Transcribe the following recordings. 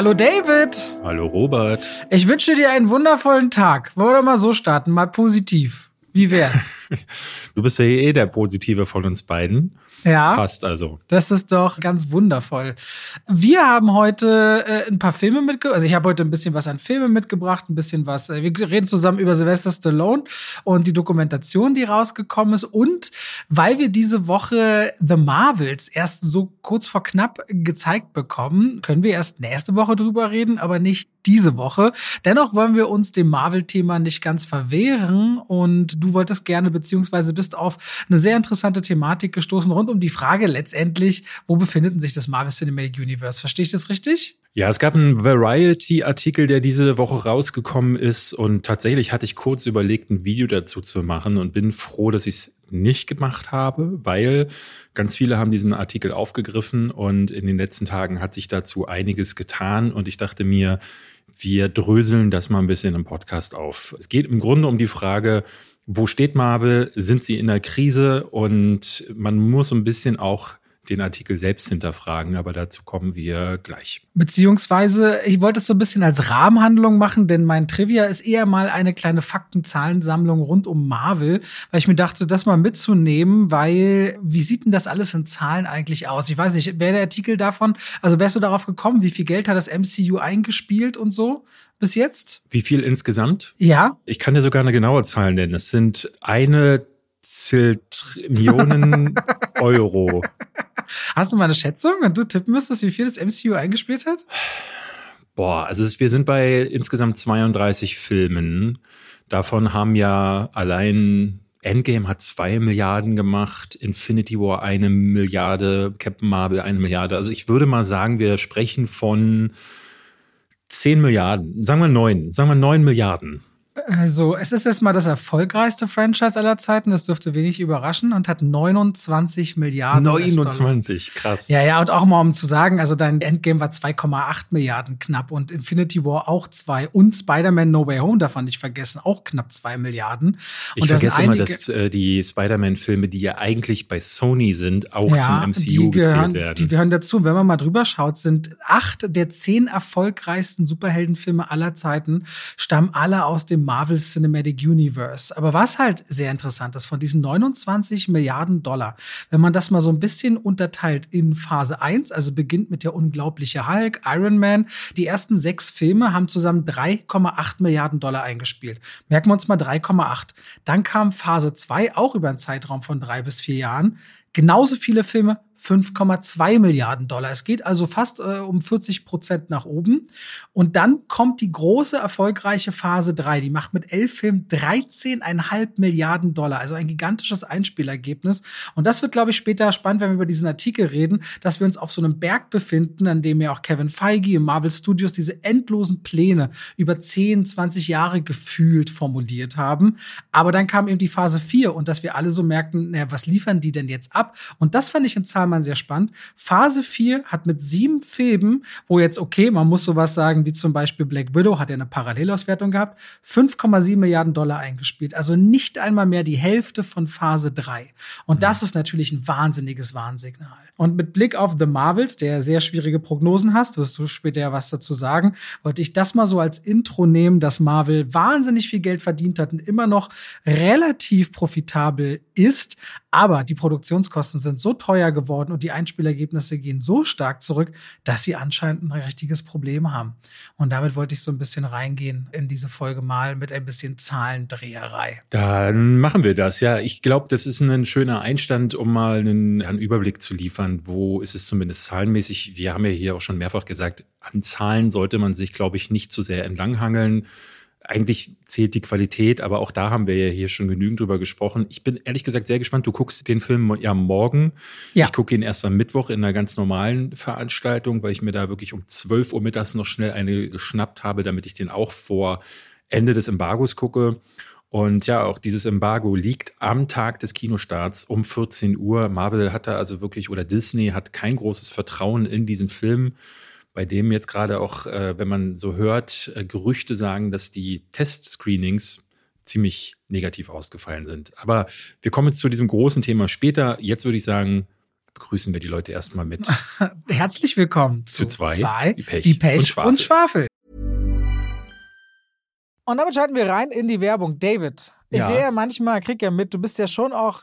Hallo David. Hallo Robert. Ich wünsche dir einen wundervollen Tag. Wollen wir mal so starten, mal positiv. Wie wär's? du bist ja eh der Positive von uns beiden. Ja. Passt also. Das ist doch ganz wundervoll. Wir haben heute äh, ein paar Filme mitgebracht. Also ich habe heute ein bisschen was an Filmen mitgebracht, ein bisschen was. Äh, wir reden zusammen über Sylvester Stallone und die Dokumentation, die rausgekommen ist. Und weil wir diese Woche The Marvels erst so kurz vor knapp gezeigt bekommen, können wir erst nächste Woche drüber reden, aber nicht diese Woche. Dennoch wollen wir uns dem Marvel-Thema nicht ganz verwehren und du wolltest gerne beziehungsweise bist auf eine sehr interessante Thematik gestoßen rund um die Frage letztendlich, wo befindet sich das Marvel Cinematic Universe? Verstehe ich das richtig? Ja, es gab einen Variety-Artikel, der diese Woche rausgekommen ist und tatsächlich hatte ich kurz überlegt, ein Video dazu zu machen und bin froh, dass ich es nicht gemacht habe, weil ganz viele haben diesen Artikel aufgegriffen und in den letzten Tagen hat sich dazu einiges getan und ich dachte mir, wir dröseln das mal ein bisschen im Podcast auf. Es geht im Grunde um die Frage, wo steht Marvel? Sind sie in der Krise? Und man muss ein bisschen auch den Artikel selbst hinterfragen, aber dazu kommen wir gleich. Beziehungsweise, ich wollte es so ein bisschen als Rahmenhandlung machen, denn mein Trivia ist eher mal eine kleine Faktenzahlensammlung rund um Marvel, weil ich mir dachte, das mal mitzunehmen, weil wie sieht denn das alles in Zahlen eigentlich aus? Ich weiß nicht, wäre der Artikel davon, also wärst du darauf gekommen, wie viel Geld hat das MCU eingespielt und so? Bis jetzt? Wie viel insgesamt? Ja. Ich kann dir sogar eine genaue Zahl nennen. Es sind eine Zillionen Euro. Hast du mal eine Schätzung, wenn du tippen müsstest, wie viel das MCU eingespielt hat? Boah, also wir sind bei insgesamt 32 Filmen. Davon haben ja allein Endgame hat zwei Milliarden gemacht, Infinity War eine Milliarde, Captain Marvel eine Milliarde. Also ich würde mal sagen, wir sprechen von 10 Milliarden, sagen wir neun, sagen wir neun Milliarden. Also, es ist erstmal das erfolgreichste Franchise aller Zeiten. Das dürfte wenig überraschen und hat 29 Milliarden. 29, krass. Ja, ja, und auch mal um zu sagen, also dein Endgame war 2,8 Milliarden knapp und Infinity War auch zwei und Spider-Man No Way Home, davon nicht vergessen, auch knapp zwei Milliarden. Ich vergesse immer, dass äh, die Spider-Man-Filme, die ja eigentlich bei Sony sind, auch ja, zum MCU gehören, gezählt werden. Die gehören dazu. Wenn man mal drüber schaut, sind acht der zehn erfolgreichsten Superheldenfilme aller Zeiten stammen alle aus dem Marvel Cinematic Universe. Aber was halt sehr interessant ist, von diesen 29 Milliarden Dollar, wenn man das mal so ein bisschen unterteilt in Phase 1, also beginnt mit der unglaubliche Hulk, Iron Man, die ersten sechs Filme haben zusammen 3,8 Milliarden Dollar eingespielt. Merken wir uns mal 3,8. Dann kam Phase 2, auch über einen Zeitraum von drei bis vier Jahren. Genauso viele Filme, 5,2 Milliarden Dollar. Es geht also fast äh, um 40 Prozent nach oben. Und dann kommt die große erfolgreiche Phase 3. Die macht mit elf Filmen 13,5 Milliarden Dollar. Also ein gigantisches Einspielergebnis. Und das wird, glaube ich, später spannend, wenn wir über diesen Artikel reden, dass wir uns auf so einem Berg befinden, an dem ja auch Kevin Feige und Marvel Studios diese endlosen Pläne über 10, 20 Jahre gefühlt formuliert haben. Aber dann kam eben die Phase 4 und dass wir alle so merkten, naja, was liefern die denn jetzt ab? Und das fand ich in Zahlen Klammern sehr spannend. Phase 4 hat mit sieben Filmen, wo jetzt, okay, man muss sowas sagen, wie zum Beispiel Black Widow hat ja eine Parallelauswertung gehabt, 5,7 Milliarden Dollar eingespielt. Also nicht einmal mehr die Hälfte von Phase 3. Und mhm. das ist natürlich ein wahnsinniges Warnsignal. Und mit Blick auf The Marvels, der sehr schwierige Prognosen hast, wirst du später ja was dazu sagen, wollte ich das mal so als Intro nehmen, dass Marvel wahnsinnig viel Geld verdient hat und immer noch relativ profitabel ist. Aber die Produktionskosten sind so teuer geworden und die Einspielergebnisse gehen so stark zurück, dass sie anscheinend ein richtiges Problem haben. Und damit wollte ich so ein bisschen reingehen in diese Folge mal mit ein bisschen Zahlendreherei. Dann machen wir das. Ja, ich glaube, das ist ein schöner Einstand, um mal einen, einen Überblick zu liefern wo ist es zumindest zahlenmäßig, wir haben ja hier auch schon mehrfach gesagt, an Zahlen sollte man sich, glaube ich, nicht zu sehr entlanghangeln. Eigentlich zählt die Qualität, aber auch da haben wir ja hier schon genügend drüber gesprochen. Ich bin ehrlich gesagt sehr gespannt. Du guckst den Film ja morgen. Ja. Ich gucke ihn erst am Mittwoch in einer ganz normalen Veranstaltung, weil ich mir da wirklich um 12 Uhr mittags noch schnell eine geschnappt habe, damit ich den auch vor Ende des Embargos gucke. Und ja, auch dieses Embargo liegt am Tag des Kinostarts um 14 Uhr. Marvel hatte also wirklich, oder Disney hat kein großes Vertrauen in diesen Film, bei dem jetzt gerade auch, äh, wenn man so hört, äh, Gerüchte sagen, dass die Testscreenings ziemlich negativ ausgefallen sind. Aber wir kommen jetzt zu diesem großen Thema später. Jetzt würde ich sagen, begrüßen wir die Leute erstmal mit. Herzlich willkommen zu, zu zwei, zwei die Pech, die Pech und, Schwafel. und Schwafel. Und damit schalten wir rein in die Werbung. David, ich ja. sehe ja manchmal, krieg ja mit, du bist ja schon auch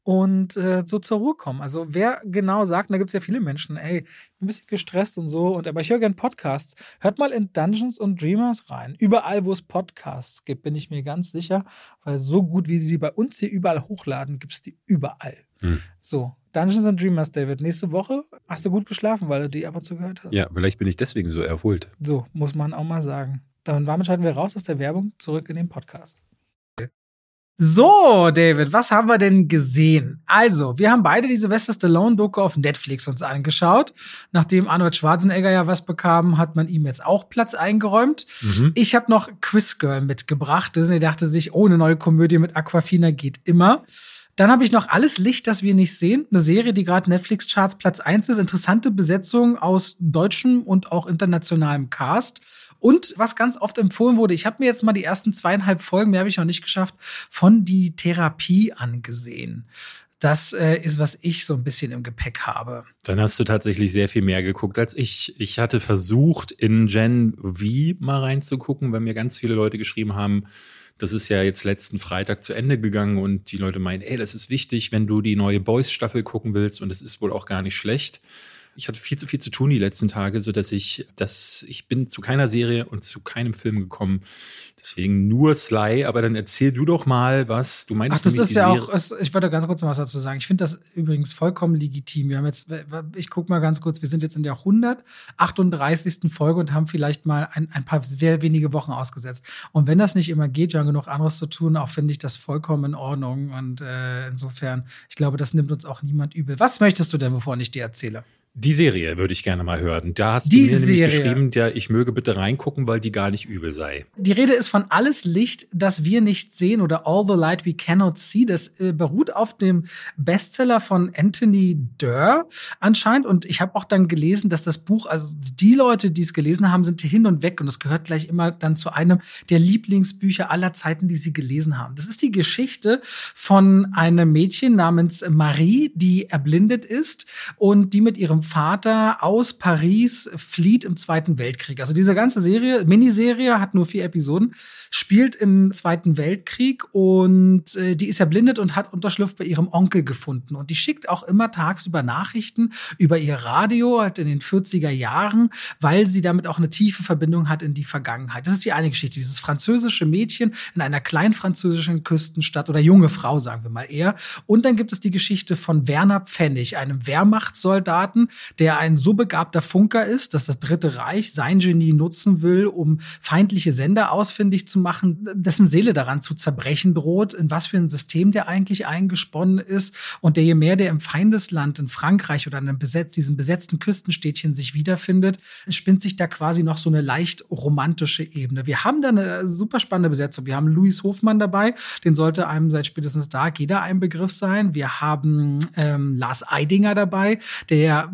und äh, so zur Ruhe kommen. Also wer genau sagt, da gibt es ja viele Menschen, ey, ein bisschen gestresst und so, und aber ich höre gerne Podcasts. Hört mal in Dungeons und Dreamers rein. Überall, wo es Podcasts gibt, bin ich mir ganz sicher, weil so gut, wie sie die bei uns hier überall hochladen, gibt es die überall. Hm. So, Dungeons and Dreamers, David. Nächste Woche hast du gut geschlafen, weil du die ab und zu gehört hast. Ja, vielleicht bin ich deswegen so erholt. So, muss man auch mal sagen. Dann damit schalten wir raus aus der Werbung zurück in den Podcast. So, David, was haben wir denn gesehen? Also, wir haben beide die Sylvester Stallone-Doku auf Netflix uns angeschaut. Nachdem Arnold Schwarzenegger ja was bekam, hat man ihm jetzt auch Platz eingeräumt. Mhm. Ich habe noch Quiz Girl mitgebracht. Disney dachte sich, ohne neue Komödie mit Aquafina geht immer. Dann habe ich noch Alles Licht, das wir nicht sehen. Eine Serie, die gerade Netflix-Charts Platz 1 ist. Interessante Besetzung aus deutschem und auch internationalem Cast. Und was ganz oft empfohlen wurde, ich habe mir jetzt mal die ersten zweieinhalb Folgen, mehr habe ich noch nicht geschafft, von die Therapie angesehen. Das äh, ist, was ich so ein bisschen im Gepäck habe. Dann hast du tatsächlich sehr viel mehr geguckt als ich. Ich hatte versucht, in Gen V mal reinzugucken, weil mir ganz viele Leute geschrieben haben, das ist ja jetzt letzten Freitag zu Ende gegangen und die Leute meinen, ey, das ist wichtig, wenn du die neue Boys-Staffel gucken willst und es ist wohl auch gar nicht schlecht. Ich hatte viel zu viel zu tun die letzten Tage, so dass ich, dass ich bin zu keiner Serie und zu keinem Film gekommen. Deswegen nur Sly, aber dann erzähl du doch mal, was du meinst. Ach, das ist ja auch, ich wollte ganz kurz noch was dazu sagen. Ich finde das übrigens vollkommen legitim. Wir haben jetzt, ich guck mal ganz kurz, wir sind jetzt in der 138. Folge und haben vielleicht mal ein, ein paar sehr wenige Wochen ausgesetzt. Und wenn das nicht immer geht, wir haben genug anderes zu tun, auch finde ich das vollkommen in Ordnung. Und äh, insofern, ich glaube, das nimmt uns auch niemand übel. Was möchtest du denn, bevor ich dir erzähle? Die Serie würde ich gerne mal hören. Da hast die du mir Serie. nämlich geschrieben, ja, ich möge bitte reingucken, weil die gar nicht übel sei. Die Rede ist von Alles Licht, das wir nicht sehen oder All the Light We Cannot See. Das äh, beruht auf dem Bestseller von Anthony Durr anscheinend. Und ich habe auch dann gelesen, dass das Buch, also die Leute, die es gelesen haben, sind hin und weg. Und es gehört gleich immer dann zu einem der Lieblingsbücher aller Zeiten, die sie gelesen haben. Das ist die Geschichte von einem Mädchen namens Marie, die erblindet ist und die mit ihrem Vater aus Paris flieht im Zweiten Weltkrieg. Also diese ganze Serie, Miniserie, hat nur vier Episoden, spielt im Zweiten Weltkrieg und äh, die ist ja blindet und hat Unterschlupf bei ihrem Onkel gefunden. Und die schickt auch immer tagsüber Nachrichten über ihr Radio, halt in den 40er Jahren, weil sie damit auch eine tiefe Verbindung hat in die Vergangenheit. Das ist die eine Geschichte. Dieses französische Mädchen in einer kleinen französischen Küstenstadt oder junge Frau, sagen wir mal eher. Und dann gibt es die Geschichte von Werner Pfennig, einem Wehrmachtssoldaten, der ein so begabter Funker ist, dass das Dritte Reich sein Genie nutzen will, um feindliche Sender ausfindig zu machen, dessen Seele daran zu zerbrechen droht, in was für ein System der eigentlich eingesponnen ist und der je mehr der im Feindesland in Frankreich oder in einem besetzt, diesem besetzten Küstenstädtchen sich wiederfindet, spinnt sich da quasi noch so eine leicht romantische Ebene. Wir haben da eine super spannende Besetzung. Wir haben Louis Hofmann dabei, den sollte einem seit spätestens da jeder ein Begriff sein. Wir haben ähm, Lars Eidinger dabei, der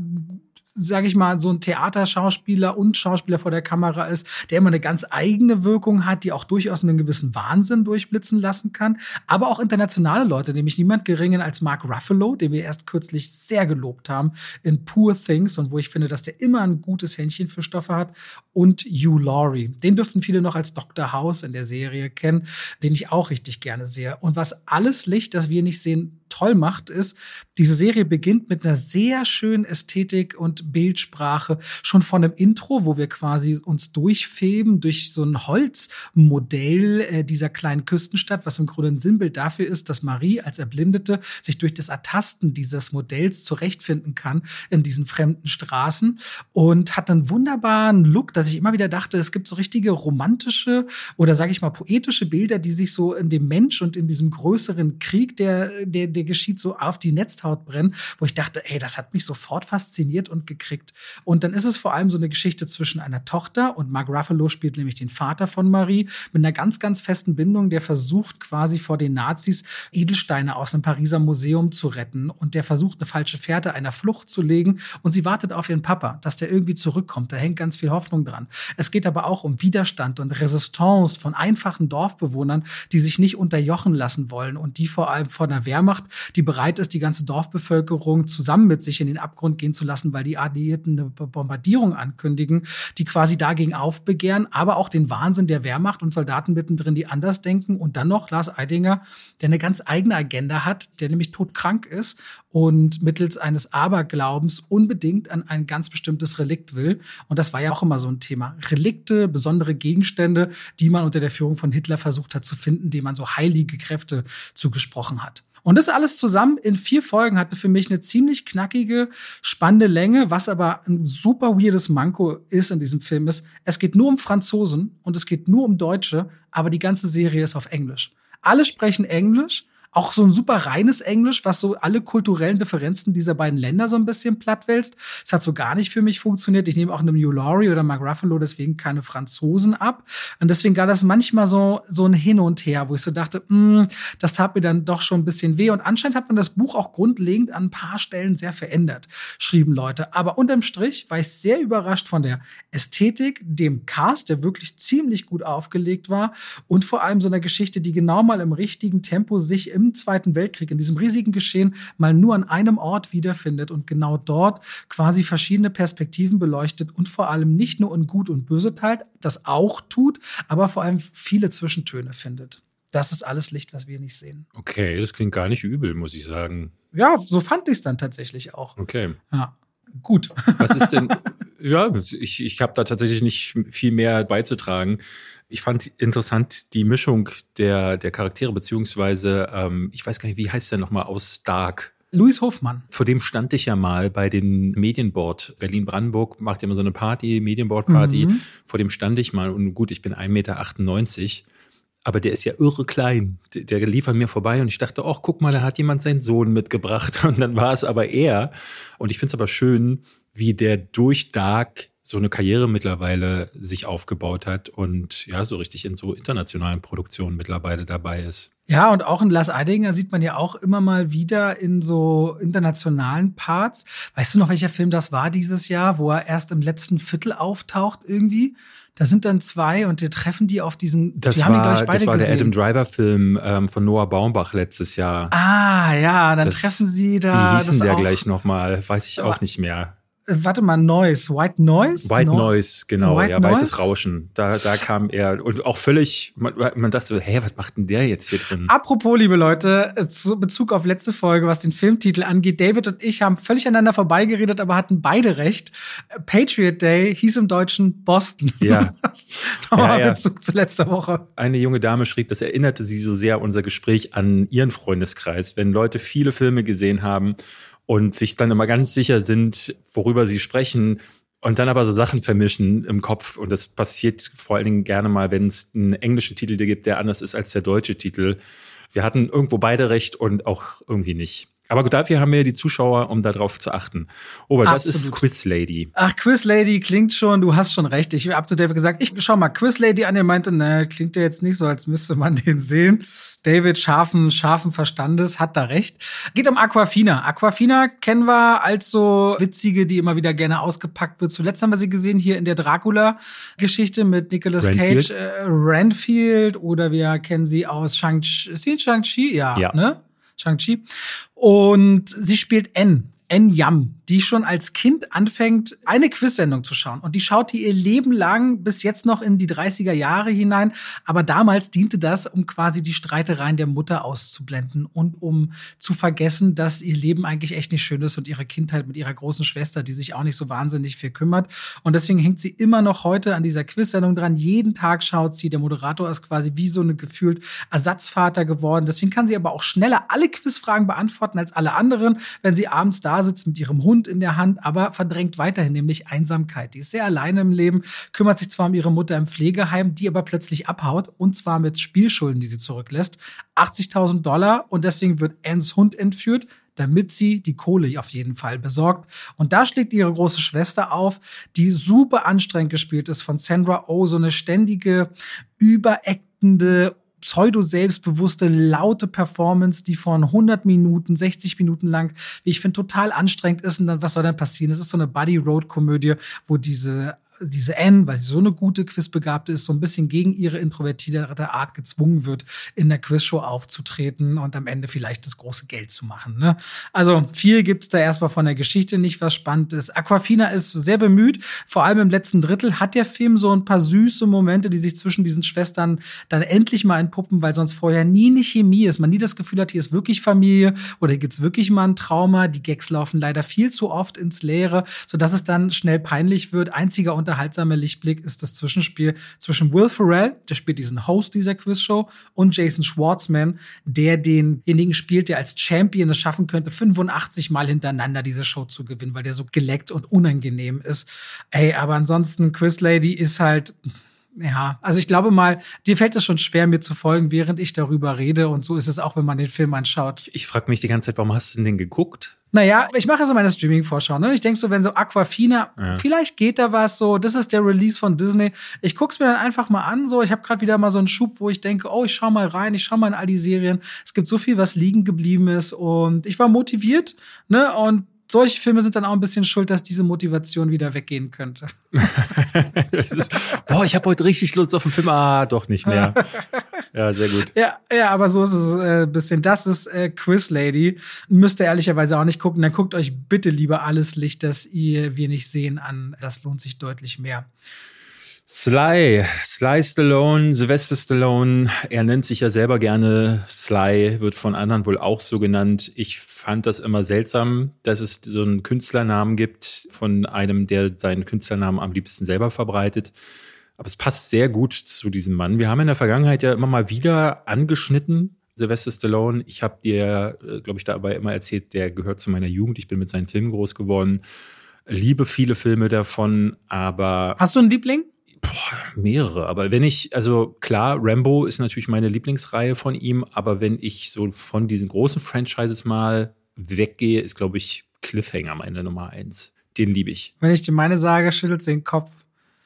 sage ich mal, so ein Theaterschauspieler und Schauspieler vor der Kamera ist, der immer eine ganz eigene Wirkung hat, die auch durchaus einen gewissen Wahnsinn durchblitzen lassen kann. Aber auch internationale Leute, nämlich niemand geringen als Mark Ruffalo, den wir erst kürzlich sehr gelobt haben in Poor Things und wo ich finde, dass der immer ein gutes Händchen für Stoffe hat. Und Hugh Laurie. Den dürften viele noch als Dr. House in der Serie kennen, den ich auch richtig gerne sehe. Und was alles Licht, das wir nicht sehen, toll macht, ist, diese Serie beginnt mit einer sehr schönen Ästhetik und Bildsprache. Schon von einem Intro, wo wir quasi uns durchfeben durch so ein Holzmodell äh, dieser kleinen Küstenstadt, was im Grunde ein Sinnbild dafür ist, dass Marie als Erblindete sich durch das Ertasten dieses Modells zurechtfinden kann in diesen fremden Straßen und hat einen wunderbaren Look, dass ich immer wieder dachte, es gibt so richtige romantische oder sage ich mal poetische Bilder, die sich so in dem Mensch und in diesem größeren Krieg, der, der, der geschieht, so auf die Netzhaut brennen, wo ich dachte, ey, das hat mich sofort fasziniert und gekriegt. Und dann ist es vor allem so eine Geschichte zwischen einer Tochter und Mark Ruffalo spielt nämlich den Vater von Marie mit einer ganz, ganz festen Bindung, der versucht quasi vor den Nazis Edelsteine aus einem Pariser Museum zu retten und der versucht eine falsche Fährte einer Flucht zu legen und sie wartet auf ihren Papa, dass der irgendwie zurückkommt. Da hängt ganz viel Hoffnung dran. Es geht aber auch um Widerstand und Resistance von einfachen Dorfbewohnern, die sich nicht unterjochen lassen wollen und die vor allem vor einer Wehrmacht, die bereit ist, die ganze Dorfbevölkerung zusammen mit sich in den Abgrund gehen zu lassen, weil die Alliierten eine Bombardierung ankündigen, die quasi dagegen aufbegehren, aber auch den Wahnsinn der Wehrmacht und Soldaten mittendrin, die anders denken und dann noch Lars Eidinger, der eine ganz eigene Agenda hat, der nämlich todkrank ist und mittels eines Aberglaubens unbedingt an ein ganz bestimmtes Relikt will. Und das war ja auch immer so ein Thema. Relikte, besondere Gegenstände, die man unter der Führung von Hitler versucht hat zu finden, dem man so heilige Kräfte zugesprochen hat. Und das alles zusammen in vier Folgen hatte für mich eine ziemlich knackige, spannende Länge, was aber ein super weirdes Manko ist in diesem Film ist. Es geht nur um Franzosen und es geht nur um Deutsche, aber die ganze Serie ist auf Englisch. Alle sprechen Englisch auch so ein super reines Englisch, was so alle kulturellen Differenzen dieser beiden Länder so ein bisschen plattwälzt. Es hat so gar nicht für mich funktioniert. Ich nehme auch einem Hugh Laurie oder Mark Ruffalo deswegen keine Franzosen ab. Und deswegen gab das manchmal so, so ein Hin und Her, wo ich so dachte, mh, hm, das tat mir dann doch schon ein bisschen weh. Und anscheinend hat man das Buch auch grundlegend an ein paar Stellen sehr verändert, schrieben Leute. Aber unterm Strich war ich sehr überrascht von der Ästhetik, dem Cast, der wirklich ziemlich gut aufgelegt war und vor allem so einer Geschichte, die genau mal im richtigen Tempo sich im Zweiten Weltkrieg, in diesem riesigen Geschehen, mal nur an einem Ort wiederfindet und genau dort quasi verschiedene Perspektiven beleuchtet und vor allem nicht nur in Gut und Böse teilt, das auch tut, aber vor allem viele Zwischentöne findet. Das ist alles Licht, was wir nicht sehen. Okay, das klingt gar nicht übel, muss ich sagen. Ja, so fand ich es dann tatsächlich auch. Okay. Ja. Gut. Was ist denn, ja, ich, ich habe da tatsächlich nicht viel mehr beizutragen. Ich fand interessant die Mischung der, der Charaktere, beziehungsweise, ähm, ich weiß gar nicht, wie heißt der nochmal aus Dark? Louis Hofmann. Vor dem stand ich ja mal bei den Medienboard. Berlin-Brandenburg macht ja immer so eine Party, Medienboard-Party. Mhm. Vor dem stand ich mal und gut, ich bin 1,98 Meter. Aber der ist ja irre klein. Der, der lief an mir vorbei und ich dachte, ach, guck mal, da hat jemand seinen Sohn mitgebracht. Und dann war es aber er. Und ich finde es aber schön, wie der durch Dark so eine Karriere mittlerweile sich aufgebaut hat und ja, so richtig in so internationalen Produktionen mittlerweile dabei ist. Ja, und auch in Lars Eidinger sieht man ja auch immer mal wieder in so internationalen Parts. Weißt du noch, welcher Film das war dieses Jahr, wo er erst im letzten Viertel auftaucht irgendwie? Da sind dann zwei und die treffen die auf diesen. Das die war, haben die, ich, beide das war gesehen. der Adam Driver-Film ähm, von Noah Baumbach letztes Jahr. Ah, ja, dann das, treffen sie da. Wie hießen der gleich nochmal? Weiß ich auch nicht mehr warte mal, Noise, White Noise? White no Noise, genau, White ja, Noise? weißes Rauschen. Da, da kam er und auch völlig, man, man dachte so, hä, was macht denn der jetzt hier drin? Apropos, liebe Leute, äh, zu Bezug auf letzte Folge, was den Filmtitel angeht, David und ich haben völlig aneinander vorbeigeredet, aber hatten beide recht. Patriot Day hieß im Deutschen Boston. Ja. Nochmal ja, ja. Bezug zu letzter Woche. Eine junge Dame schrieb, das erinnerte sie so sehr unser Gespräch an ihren Freundeskreis, wenn Leute viele Filme gesehen haben und sich dann immer ganz sicher sind, worüber sie sprechen und dann aber so Sachen vermischen im Kopf. Und das passiert vor allen Dingen gerne mal, wenn es einen englischen Titel gibt, der anders ist als der deutsche Titel. Wir hatten irgendwo beide recht und auch irgendwie nicht. Aber dafür haben wir die Zuschauer, um darauf zu achten. Oh, das Absolut. ist Quiz Lady. Ach, Quiz Lady klingt schon, du hast schon recht. Ich habe zu David gesagt, ich schau mal Quiz Lady an, er meinte, ne, klingt ja jetzt nicht so, als müsste man den sehen. David, scharfen, scharfen Verstandes, hat da recht. Geht um Aquafina. Aquafina kennen wir als so witzige, die immer wieder gerne ausgepackt wird. Zuletzt haben wir sie gesehen hier in der Dracula-Geschichte mit Nicolas Renfield. Cage, äh, Renfield, oder wir kennen sie aus Shang-Chi. Shang-Chi? Ja, Ja. ne? Shang-Chi. Und sie spielt N. N Yam, die schon als Kind anfängt, eine Quiz-Sendung zu schauen. Und die schaut die ihr Leben lang bis jetzt noch in die 30er Jahre hinein. Aber damals diente das, um quasi die Streitereien der Mutter auszublenden und um zu vergessen, dass ihr Leben eigentlich echt nicht schön ist und ihre Kindheit mit ihrer großen Schwester, die sich auch nicht so wahnsinnig viel kümmert. Und deswegen hängt sie immer noch heute an dieser Quiz-Sendung dran. Jeden Tag schaut sie. Der Moderator ist quasi wie so eine gefühlt Ersatzvater geworden. Deswegen kann sie aber auch schneller alle Quizfragen beantworten als alle anderen, wenn sie abends da sitzt mit ihrem Hund in der Hand, aber verdrängt weiterhin nämlich Einsamkeit. Die ist sehr alleine im Leben, kümmert sich zwar um ihre Mutter im Pflegeheim, die aber plötzlich abhaut und zwar mit Spielschulden, die sie zurücklässt. 80.000 Dollar und deswegen wird Anns Hund entführt damit sie die Kohle auf jeden Fall besorgt. Und da schlägt ihre große Schwester auf, die super anstrengend gespielt ist von Sandra Oh, so eine ständige, überactende, pseudo-selbstbewusste, laute Performance, die von 100 Minuten, 60 Minuten lang, wie ich finde, total anstrengend ist. Und dann, was soll dann passieren? Es ist so eine Buddy-Road-Komödie, wo diese diese Anne, weil sie so eine gute Quizbegabte ist, so ein bisschen gegen ihre introvertierte Art gezwungen wird, in der Quizshow aufzutreten und am Ende vielleicht das große Geld zu machen. Ne? Also viel gibt's da erstmal von der Geschichte nicht, was spannend ist. Aquafina ist sehr bemüht, vor allem im letzten Drittel hat der Film so ein paar süße Momente, die sich zwischen diesen Schwestern dann endlich mal entpuppen, weil sonst vorher nie eine Chemie ist. Man nie das Gefühl hat, hier ist wirklich Familie oder hier gibt's wirklich mal ein Trauma. Die Gags laufen leider viel zu oft ins Leere, sodass es dann schnell peinlich wird. Einziger unterhaltsamer Lichtblick ist das Zwischenspiel zwischen Will Ferrell, der spielt diesen Host dieser Quizshow, und Jason Schwartzman, der denjenigen spielt, der als Champion es schaffen könnte, 85 Mal hintereinander diese Show zu gewinnen, weil der so geleckt und unangenehm ist. Ey, aber ansonsten Quiz Lady ist halt ja, also ich glaube mal, dir fällt es schon schwer, mir zu folgen, während ich darüber rede. Und so ist es auch, wenn man den Film anschaut. Ich frage mich die ganze Zeit, warum hast du denn den geguckt? Naja, ich mache so meine Streaming-Vorschau. Ne? Ich denke so, wenn so Aquafina, Ja. vielleicht geht da was so. Das ist der Release von Disney. Ich guck's mir dann einfach mal an. So, ich habe gerade wieder mal so einen Schub, wo ich denke, oh, ich schau mal rein, ich schau mal in all die Serien. Es gibt so viel, was liegen geblieben ist. Und ich war motiviert. Ne? Und solche Filme sind dann auch ein bisschen schuld, dass diese Motivation wieder weggehen könnte. Ist, boah, ich habe heute richtig Lust auf den Film. Ah, doch nicht mehr. Ja, sehr gut. Ja, ja, aber so ist es äh, ein bisschen. Das ist äh, Quiz Lady. Müsst ihr ehrlicherweise auch nicht gucken. Dann guckt euch bitte lieber alles Licht, das ihr wir nicht sehen an. Das lohnt sich deutlich mehr. Sly, Sly Stallone, Sylvester Stallone, er nennt sich ja selber gerne Sly, wird von anderen wohl auch so genannt. Ich fand das immer seltsam, dass es so einen Künstlernamen gibt von einem, der seinen Künstlernamen am liebsten selber verbreitet. Aber es passt sehr gut zu diesem Mann. Wir haben in der Vergangenheit ja immer mal wieder angeschnitten, Sylvester Stallone. Ich habe dir, glaube ich, dabei immer erzählt, der gehört zu meiner Jugend. Ich bin mit seinen Filmen groß geworden. Liebe viele Filme davon, aber Hast du einen Liebling? Boah, mehrere. Aber wenn ich, also klar, Rambo ist natürlich meine Lieblingsreihe von ihm, aber wenn ich so von diesen großen Franchises mal weggehe, ist, glaube ich, Cliffhanger meine Nummer eins. Den liebe ich. Wenn ich dir meine sage, schüttelt sie den Kopf.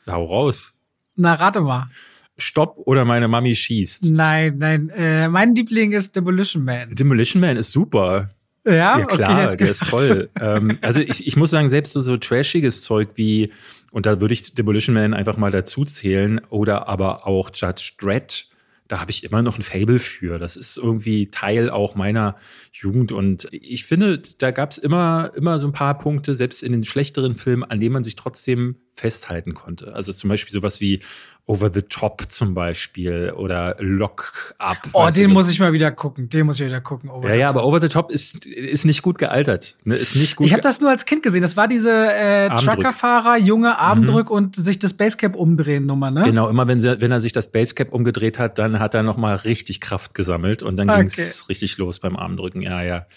Hau raus. Na, rate mal. Stopp oder meine Mami schießt. Nein, nein. Äh, mein Liebling ist Demolition Man. Demolition Man ist super. Ja, Ja, klar, okay, der ist toll. ähm, also ich, ich muss sagen, selbst so, so trashiges Zeug wie, und da würde ich Demolition Man einfach mal dazu zählen, oder aber auch Judge Dredd, da habe ich immer noch ein Fable für. Das ist irgendwie Teil auch meiner Jugend. Und ich finde, da gab es immer, immer so ein paar Punkte, selbst in den schlechteren Filmen, an denen man sich trotzdem festhalten konnte. Also zum Beispiel sowas wie Over the Top zum Beispiel oder Lock Up. Oh, du, den muss ich mal wieder gucken. Den muss ich wieder gucken. Over ja, ja, Top. aber Over the Top ist, ist nicht gut gealtert. Ne? Ist nicht gut. Ich habe das nur als Kind gesehen. Das war diese äh. Truckerfahrer, junge Armdrück und sich das Basecap umdrehen Nummer, ne? Genau, immer wenn, sie, wenn er sich das Basecap umgedreht hat, dann hat er nochmal richtig Kraft gesammelt und dann Okay. ging's richtig los beim Armdrücken. Ja, ja.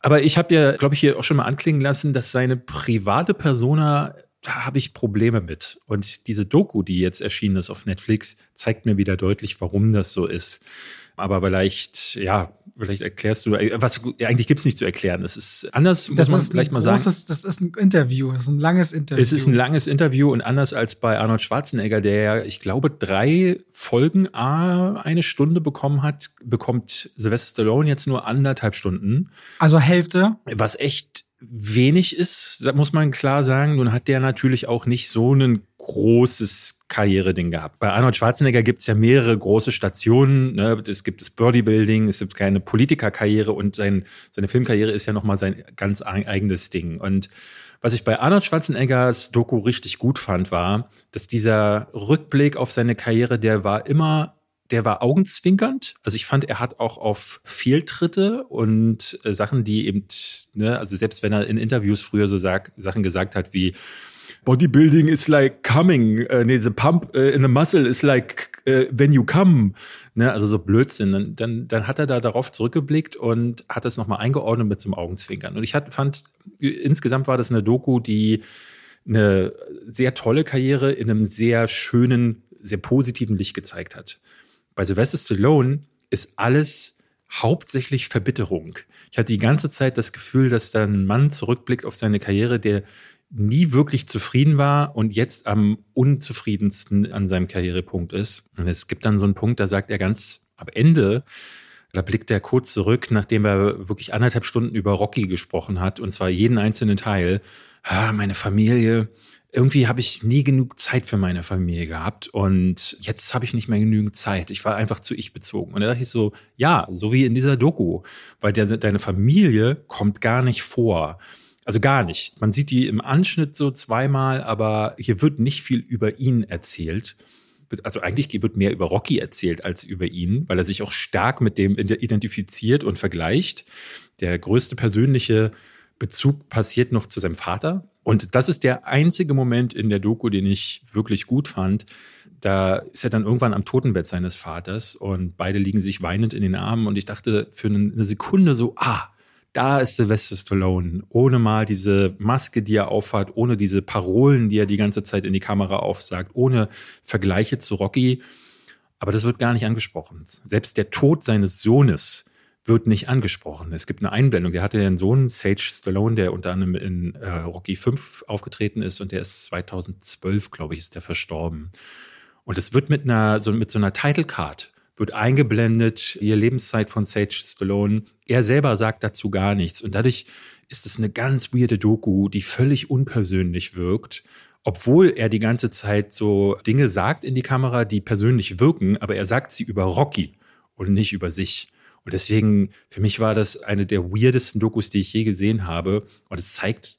Aber ich habe ja, glaube ich, hier auch schon mal anklingen lassen, dass seine private Persona, da habe ich Probleme mit. Und diese Doku, die jetzt erschienen ist auf Netflix, zeigt mir wieder deutlich, warum das so ist. Aber vielleicht, ja, vielleicht erklärst du, äh, was eigentlich gibt es nicht zu erklären. Es ist anders, das muss man vielleicht mal großes, sagen. Das ist ein Interview, das ist ein langes Interview. Es ist ein langes Interview und anders als bei Arnold Schwarzenegger, der, ich glaube, drei Folgen A eine Stunde bekommen hat, bekommt Sylvester Stallone jetzt nur anderthalb Stunden. Also Hälfte. Was echt wenig ist, muss man klar sagen. Nun hat der natürlich auch nicht so ein großes Karriereding gehabt. Bei Arnold Schwarzenegger gibt es ja mehrere große Stationen. Ne? Es gibt das Bodybuilding, es gibt keine Politikerkarriere und sein, seine Filmkarriere ist ja nochmal sein ganz eigenes Ding. Und was ich bei Arnold Schwarzeneggers Doku richtig gut fand, war, dass dieser Rückblick auf seine Karriere, der war immer der war augenzwinkernd. Also ich fand, er hat auch auf Fehltritte und äh, Sachen, die eben, ne, also selbst wenn er in Interviews früher so sag, Sachen gesagt hat wie Bodybuilding is like coming, uh, nee, the pump uh, in the muscle is like uh, when you come, ne, also so Blödsinn. Dann, dann, dann hat er da darauf zurückgeblickt und hat das nochmal eingeordnet mit so einem Augenzwinkern. Und ich hat, fand, insgesamt war das eine Doku, die eine sehr tolle Karriere in einem sehr schönen, sehr positiven Licht gezeigt hat. Bei Sylvester Stallone ist alles hauptsächlich Verbitterung. Ich hatte die ganze Zeit das Gefühl, dass da ein Mann zurückblickt auf seine Karriere, der nie wirklich zufrieden war und jetzt am unzufriedensten an seinem Karrierepunkt ist. Und es gibt dann so einen Punkt, da sagt er ganz am Ende, da blickt er kurz zurück, nachdem er wirklich anderthalb Stunden über Rocky gesprochen hat, und zwar jeden einzelnen Teil. Ah, meine Familie, irgendwie habe ich nie genug Zeit für meine Familie gehabt und jetzt habe ich nicht mehr genügend Zeit. Ich war einfach zu ich bezogen. Und da dachte ich so, ja, so wie in dieser Doku, weil der, deine Familie kommt gar nicht vor. Also gar nicht. Man sieht die im Anschnitt so zweimal, aber hier wird nicht viel über ihn erzählt. Also eigentlich wird mehr über Rocky erzählt als über ihn, weil er sich auch stark mit dem identifiziert und vergleicht. Der größte persönliche Bezug passiert noch zu seinem Vater. Und das ist der einzige Moment in der Doku, den ich wirklich gut fand. Da ist er dann irgendwann am Totenbett seines Vaters und beide liegen sich weinend in den Armen. Und ich dachte für eine Sekunde so, ah, da ist Sylvester Stallone. Ohne mal diese Maske, die er aufhat, ohne diese Parolen, die er die ganze Zeit in die Kamera aufsagt, ohne Vergleiche zu Rocky. Aber das wird gar nicht angesprochen. Selbst der Tod seines Sohnes wird nicht angesprochen. Es gibt eine Einblendung. Der hatte ja einen Sohn, Sage Stallone, der unter anderem in äh, Rocky 5 aufgetreten ist und der ist 2012, glaube ich, ist der verstorben. Und es wird mit einer, so, mit so einer Title Card wird eingeblendet, ihr Lebenszeit von Sage Stallone. Er selber sagt dazu gar nichts. Und dadurch ist es eine ganz weirde Doku, die völlig unpersönlich wirkt, obwohl er die ganze Zeit so Dinge sagt in die Kamera, die persönlich wirken, aber er sagt sie über Rocky und nicht über sich. Und deswegen, für mich war das eine der weirdesten Dokus, die ich je gesehen habe. Und es zeigt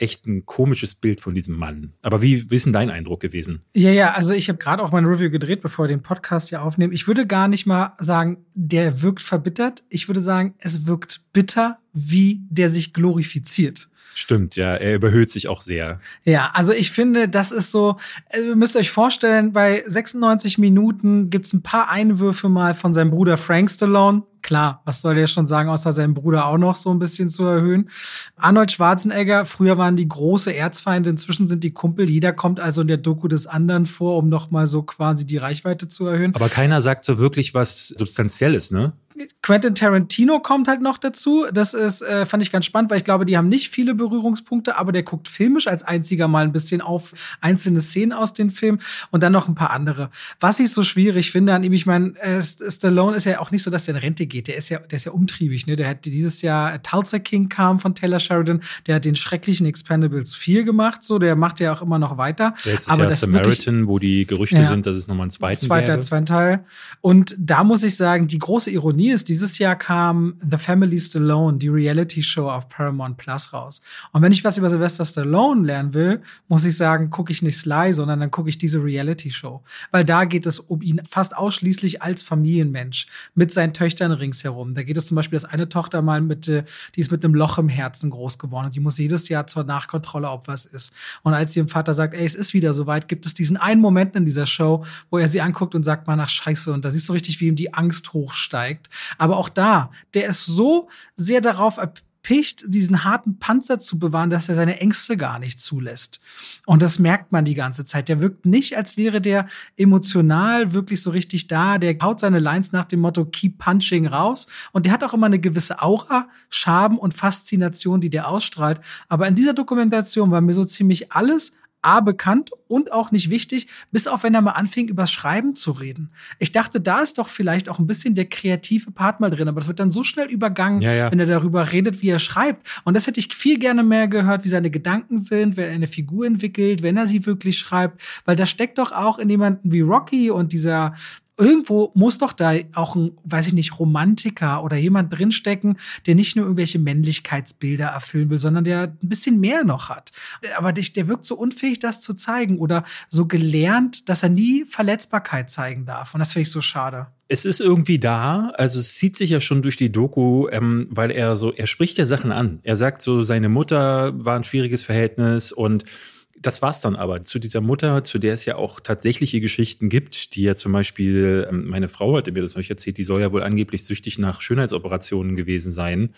echt ein komisches Bild von diesem Mann. Aber wie, wie ist denn dein Eindruck gewesen? Ja, ja, also ich habe gerade auch mein Review gedreht, bevor wir den Podcast hier aufnehmen. Ich würde gar nicht mal sagen, der wirkt verbittert. Ich würde sagen, es wirkt bitter, wie der sich glorifiziert. Stimmt, ja, er überhöht sich auch sehr. Ja, also ich finde, das ist so, also ihr müsst euch vorstellen, bei 96 Minuten gibt's ein paar Einwürfe mal von seinem Bruder Frank Stallone. Klar, was soll der schon sagen, außer seinen Bruder auch noch so ein bisschen zu erhöhen. Arnold Schwarzenegger, früher waren die große Erzfeinde, inzwischen sind die Kumpel. Jeder kommt also in der Doku des anderen vor, um noch mal so quasi die Reichweite zu erhöhen. Aber keiner sagt so wirklich was Substanzielles, ne? Quentin Tarantino kommt halt noch dazu. Das ist, äh, fand ich ganz spannend, weil ich glaube, die haben nicht viele Berührungspunkte, aber der guckt filmisch als einziger mal ein bisschen auf einzelne Szenen aus den Filmen und dann noch ein paar andere. Was ich so schwierig finde an ihm, ich meine, äh, Stallone ist ja auch nicht so, dass er in Rente geht. Der ist ja, der ist ja umtriebig, ne? Der hat dieses Jahr äh, Tulsa King kam von Taylor Sheridan, der hat den schrecklichen Expendables 4 gemacht, so, der macht ja auch immer noch weiter. Jetzt aber ja das Samaritan, wirklich, wo die Gerüchte ja, sind, dass es nochmal einen zweiten Zweiter, zweiter Teil. Und da muss ich sagen, die große Ironie Ist, dieses Jahr kam The Family Stallone, die Reality Show auf Paramount Plus raus. Und wenn ich was über Sylvester Stallone lernen will, muss ich sagen, gucke ich nicht Sly, sondern dann gucke ich diese Reality Show. Weil da geht es um ihn fast ausschließlich als Familienmensch mit seinen Töchtern ringsherum. Da geht es zum Beispiel, dass eine Tochter mal mit, äh, die ist mit einem Loch im Herzen groß geworden und die muss jedes Jahr zur Nachkontrolle, ob was ist. Und als sie ihrem Vater sagt, ey, es ist wieder soweit, gibt es diesen einen Moment in dieser Show, wo er sie anguckt und sagt, man, ach scheiße. Und da siehst du richtig, wie ihm die Angst hochsteigt. Aber auch da, der ist so sehr darauf erpicht, diesen harten Panzer zu bewahren, dass er seine Ängste gar nicht zulässt. Und das merkt man die ganze Zeit. Der wirkt nicht, als wäre der emotional wirklich so richtig da. Der haut seine Lines nach dem Motto Keep Punching raus. Und der hat auch immer eine gewisse Aura, Schaben und Faszination, die der ausstrahlt. Aber in dieser Dokumentation war mir so ziemlich alles A bekannt und auch nicht wichtig, bis auf wenn er mal anfing, übers Schreiben zu reden. Ich dachte, da ist doch vielleicht auch ein bisschen der kreative Part mal drin, aber das wird dann so schnell übergangen, ja, ja. wenn er darüber redet, wie er schreibt. Und das hätte ich viel gerne mehr gehört, wie seine Gedanken sind, wenn er eine Figur entwickelt, wenn er sie wirklich schreibt, weil da steckt doch auch in jemanden wie Rocky und dieser irgendwo muss doch da auch ein, weiß ich nicht, Romantiker oder jemand drinstecken, der nicht nur irgendwelche Männlichkeitsbilder erfüllen will, sondern der ein bisschen mehr noch hat. Aber der, wirkt so unfähig, das zu zeigen oder so gelernt, dass er nie Verletzbarkeit zeigen darf. Und das finde ich so schade. Es ist irgendwie da, also es zieht sich ja schon durch die Doku, ähm, weil er so, er spricht ja Sachen an. Er sagt so, seine Mutter war ein schwieriges Verhältnis und das war's dann aber. Zu dieser Mutter, zu der es ja auch tatsächliche Geschichten gibt, die ja zum Beispiel, ähm, meine Frau hatte mir das euch erzählt, die soll ja wohl angeblich süchtig nach Schönheitsoperationen gewesen sein.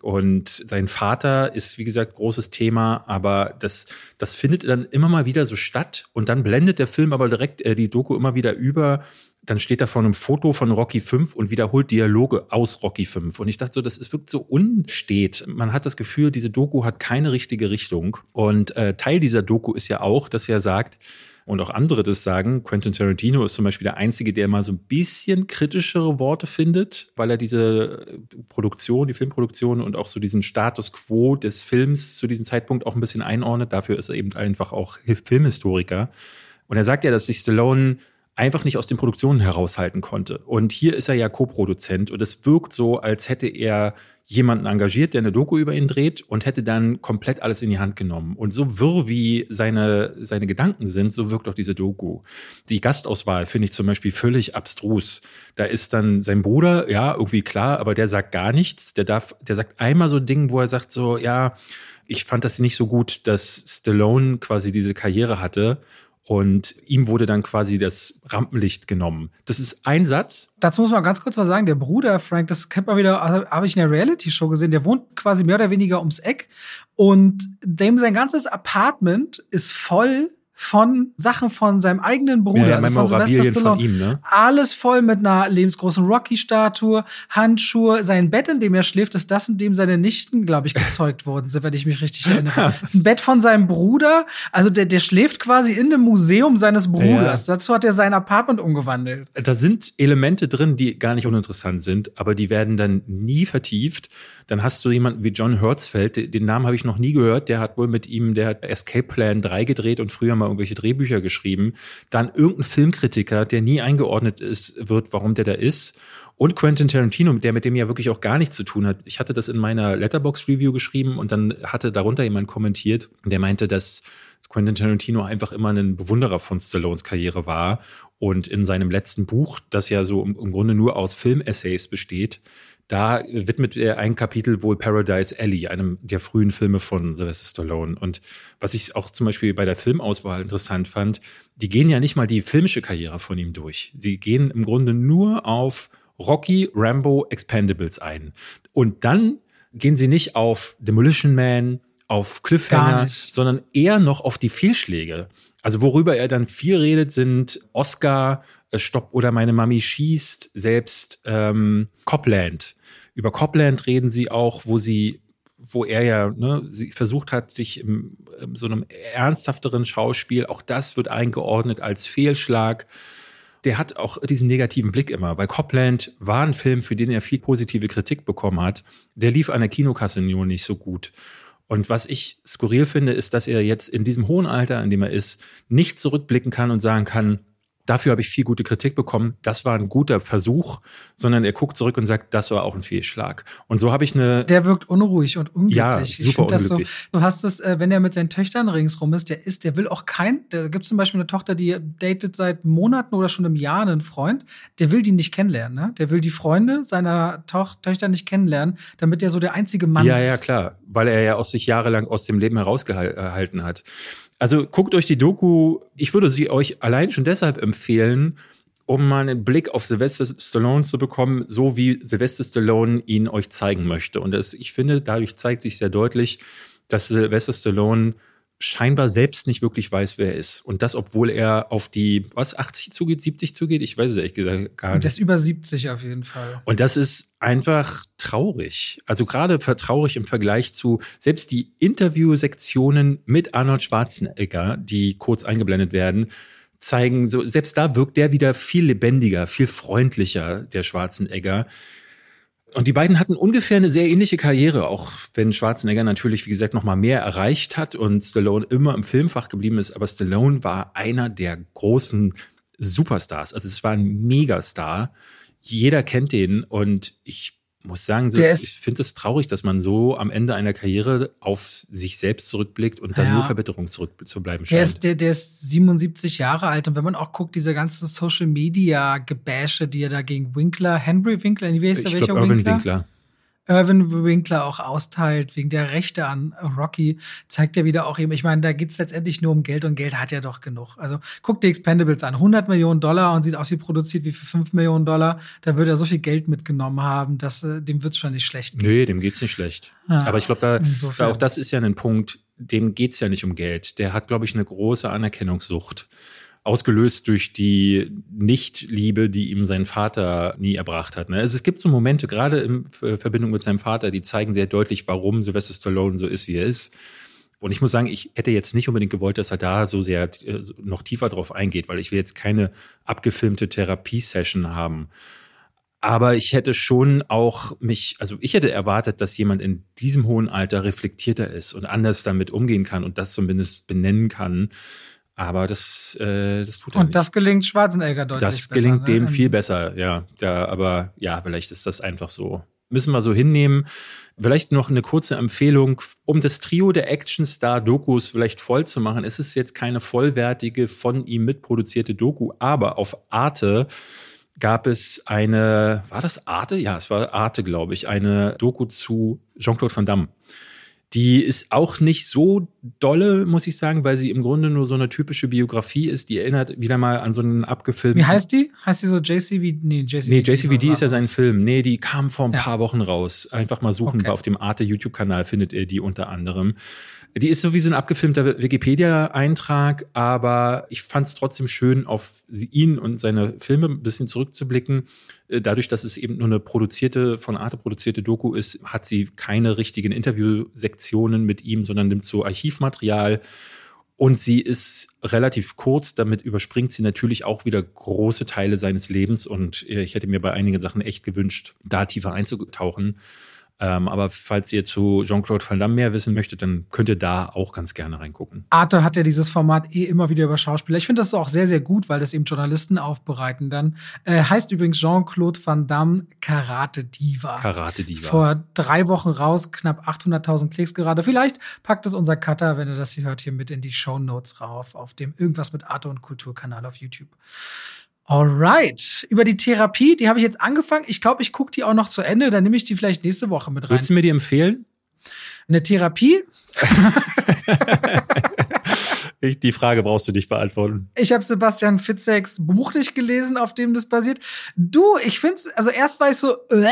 Und sein Vater ist, wie gesagt, großes Thema, aber das, das findet dann immer mal wieder so statt. Und dann blendet der Film aber direkt äh, die Doku immer wieder über dann steht da vor einem Foto von Rocky 5 und wiederholt Dialoge aus Rocky 5. Und ich dachte so, das ist wirklich so unstet. Man hat das Gefühl, diese Doku hat keine richtige Richtung. Und äh, Teil dieser Doku ist ja auch, dass er sagt, und auch andere das sagen, Quentin Tarantino ist zum Beispiel der Einzige, der mal so ein bisschen kritischere Worte findet, weil er diese Produktion, die Filmproduktion und auch so diesen Status quo des Films zu diesem Zeitpunkt auch ein bisschen einordnet. Dafür ist er eben einfach auch Filmhistoriker. Und er sagt ja, dass sich Stallone einfach nicht aus den Produktionen heraushalten konnte. Und hier ist er ja Co-Produzent und es wirkt so, als hätte er jemanden engagiert, der eine Doku über ihn dreht und hätte dann komplett alles in die Hand genommen. Und so wirr wie seine, seine Gedanken sind, so wirkt auch diese Doku. Die Gastauswahl finde ich zum Beispiel völlig abstrus. Da ist dann sein Bruder, ja, irgendwie klar, aber der sagt gar nichts. Der darf, der sagt einmal so Dinge, wo er sagt so, ja, ich fand das nicht so gut, dass Stallone quasi diese Karriere hatte und ihm wurde dann quasi das Rampenlicht genommen. Das ist ein Satz. Dazu muss man ganz kurz mal sagen, der Bruder Frank, das kennt man wieder, also, habe ich in der Reality-Show gesehen, der wohnt quasi mehr oder weniger ums Eck und dem sein ganzes Apartment ist voll von Sachen von seinem eigenen Bruder, ja, also von Sylvester Stallone. Von ihm, ne? Alles voll mit einer lebensgroßen Rocky-Statue, Handschuhe. Sein Bett, in dem er schläft, ist das, in dem seine Nichten, glaube ich, gezeugt worden sind, wenn ich mich richtig erinnere. Das ist ein Bett von seinem Bruder. Also der, der schläft quasi in dem Museum seines Bruders. Ja. Dazu hat er sein Apartment umgewandelt. Da sind Elemente drin, die gar nicht uninteressant sind, aber die werden dann nie vertieft. Dann hast du jemanden wie John Hertzfeld, den Namen habe ich noch nie gehört, der hat wohl mit ihm, der hat Escape Plan 3 gedreht und früher mal irgendwelche Drehbücher geschrieben. Dann irgendein Filmkritiker, der nie eingeordnet ist, wird, warum der da ist. Und Quentin Tarantino, der mit dem ja wirklich auch gar nichts zu tun hat. Ich hatte das in meiner Letterbox-Review geschrieben und dann hatte darunter jemand kommentiert, der meinte, dass Quentin Tarantino einfach immer ein Bewunderer von Stallones Karriere war und in seinem letzten Buch, das ja so im, im Grunde nur aus Filmessays besteht, da widmet er ein Kapitel wohl Paradise Alley, einem der frühen Filme von Sylvester Stallone. Und was ich auch zum Beispiel bei der Filmauswahl interessant fand, die gehen ja nicht mal die filmische Karriere von ihm durch. Sie gehen im Grunde nur auf Rocky, Rambo, Expendables ein. Und dann gehen sie nicht auf Demolition Man, auf Cliffhanger, sondern eher noch auf die Fehlschläge. Also worüber er dann viel redet, sind Oscar, äh, Stopp oder meine Mami schießt, selbst ähm, Copland. Über Copland reden sie auch, wo sie, wo er ja ne, sie versucht hat, sich im, in so einem ernsthafteren Schauspiel, auch das wird eingeordnet als Fehlschlag. Der hat auch diesen negativen Blick immer, weil Copland war ein Film, für den er viel positive Kritik bekommen hat. Der lief an der Kinokasse nur nicht so gut. Und was ich skurril finde, ist, dass er jetzt in diesem hohen Alter, in dem er ist, nicht zurückblicken kann und sagen kann, Dafür habe ich viel gute Kritik bekommen. Das war ein guter Versuch, sondern er guckt zurück und sagt, das war auch ein Fehlschlag. Und so habe ich eine. Der wirkt unruhig und unglücklich. Ja, super unglücklich. So, du hast es, äh, wenn er mit seinen Töchtern ringsrum ist, der ist, der will auch kein. Da gibt zum Beispiel eine Tochter, die datet seit Monaten oder schon im Jahr einen Freund. Der will die nicht kennenlernen. Ne? Der will die Freunde seiner Toch Töchter nicht kennenlernen, damit er so der einzige Mann ja, ist. Ja, ja, klar, weil er ja aus sich jahrelang aus dem Leben herausgehalten hat. Also guckt euch die Doku, ich würde sie euch allein schon deshalb empfehlen, um mal einen Blick auf Sylvester Stallone zu bekommen, so wie Sylvester Stallone ihn euch zeigen möchte. Und das, ich finde, dadurch zeigt sich sehr deutlich, dass Sylvester Stallone scheinbar selbst nicht wirklich weiß, wer er ist. Und das, obwohl er auf die, was, 80 zugeht, 70 zugeht? Ich weiß es ehrlich gesagt gar nicht. Der ist über 70 auf jeden Fall. Und das ist einfach traurig. Also gerade traurig im Vergleich zu selbst die Interviewsektionen mit Arnold Schwarzenegger, die kurz eingeblendet werden, zeigen so, selbst da wirkt der wieder viel lebendiger, viel freundlicher, der Schwarzenegger. Und die beiden hatten ungefähr eine sehr ähnliche Karriere, auch wenn Schwarzenegger natürlich, wie gesagt, noch mal mehr erreicht hat und Stallone immer im Filmfach geblieben ist. Aber Stallone war einer der großen Superstars. Also es war ein Megastar. Jeder kennt den und ich muss sagen, so, ich finde es traurig, dass man so am Ende einer Karriere auf sich selbst zurückblickt und dann ja. nur Verbitterung zurückzubleiben scheint. Der ist, der, der ist 77 Jahre alt und wenn man auch guckt, diese ganzen Social Media Gebäsche, die er da gegen Winkler, Henry Winkler, wie heißt der, welcher glaub, Winkler? Winkler Irvin Winkler auch austeilt wegen der Rechte an Rocky, zeigt ja wieder auch eben, ich meine, da geht's letztendlich nur um Geld und Geld hat ja doch genug. Also guck die Expendables an, 100 Millionen Dollar und sieht aus wie produziert wie für 5 Millionen Dollar. Da würde er so viel Geld mitgenommen haben, dass äh, dem wird's schon nicht schlecht gehen. Nee, dem geht's nicht schlecht. Ja, Aber ich glaube, da, da, auch das ist ja ein Punkt, dem geht's ja nicht um Geld. Der hat, glaube ich, eine große Anerkennungssucht ausgelöst durch die Nichtliebe, die ihm sein Vater nie erbracht hat. Ne? Also es gibt so Momente, gerade in Verbindung mit seinem Vater, die zeigen sehr deutlich, warum Sylvester Stallone so ist, wie er ist. Und ich muss sagen, ich hätte jetzt nicht unbedingt gewollt, dass er da so sehr äh, noch tiefer drauf eingeht, weil ich will jetzt keine abgefilmte Therapiesession haben. Aber ich hätte schon auch mich, also ich hätte erwartet, dass jemand in diesem hohen Alter reflektierter ist und anders damit umgehen kann und das zumindest benennen kann. Aber das, äh, das tut er Und nicht. das gelingt Schwarzenegger deutlich Das gelingt besser, ne? dem viel besser, ja. Da, aber ja, vielleicht ist das einfach so. Müssen wir so hinnehmen. Vielleicht noch eine kurze Empfehlung, um das Trio der Actionstar-Dokus vielleicht voll zu machen. Es ist jetzt keine vollwertige, von ihm mitproduzierte Doku, aber auf Arte gab es eine, war das Arte? Ja, es war Arte, glaube ich, eine Doku zu Jean-Claude Van Damme. Die ist auch nicht so dolle, muss ich sagen, weil sie im Grunde nur so eine typische Biografie ist. Die erinnert wieder mal an so einen abgefilmten. Wie heißt die? Heißt die so JCVD? Nee, JCVD, nee, JCVD ist ja sein Film. Nee, die kam vor ein ja. paar Wochen raus. Einfach mal suchen, okay. auf dem Arte YouTube-Kanal findet ihr die unter anderem. Die ist sowieso ein abgefilmter Wikipedia-Eintrag, aber ich fand es trotzdem schön, auf ihn und seine Filme ein bisschen zurückzublicken. Äh, dadurch, dass es eben nur eine produzierte, von Arte produzierte Doku ist, hat sie keine richtigen Interviewsektionen mit ihm, sondern nimmt so Archivmaterial. Und sie ist relativ kurz, damit überspringt sie natürlich auch wieder große Teile seines Lebens. Und äh, ich hätte mir bei einigen Sachen echt gewünscht, da tiefer einzutauchen. Ähm, aber falls ihr zu Jean-Claude Van Damme mehr wissen möchtet, dann könnt ihr da auch ganz gerne reingucken. Arte hat ja dieses Format eh immer wieder über Schauspieler. Ich finde das auch sehr, sehr gut, weil das eben Journalisten aufbereiten dann. Äh, heißt übrigens Jean-Claude Van Damme Karate Diva. Karate Diva. Vor drei Wochen raus, knapp 800.000 Klicks gerade. Vielleicht packt es unser Cutter, wenn ihr das hier hört, hier mit in die Show Notes rauf, auf dem Irgendwas mit Arte und Kulturkanal auf YouTube. Alright. Über die Therapie, die habe ich jetzt angefangen. Ich glaube, ich gucke die auch noch zu Ende. Dann nehme ich die vielleicht nächste Woche mit rein. Willst du mir die empfehlen? Eine Therapie? ich, die Frage brauchst du nicht beantworten. Ich habe Sebastian Fitzeks Buch nicht gelesen, auf dem das basiert. Du, ich finde es, also erst war ich so, äh,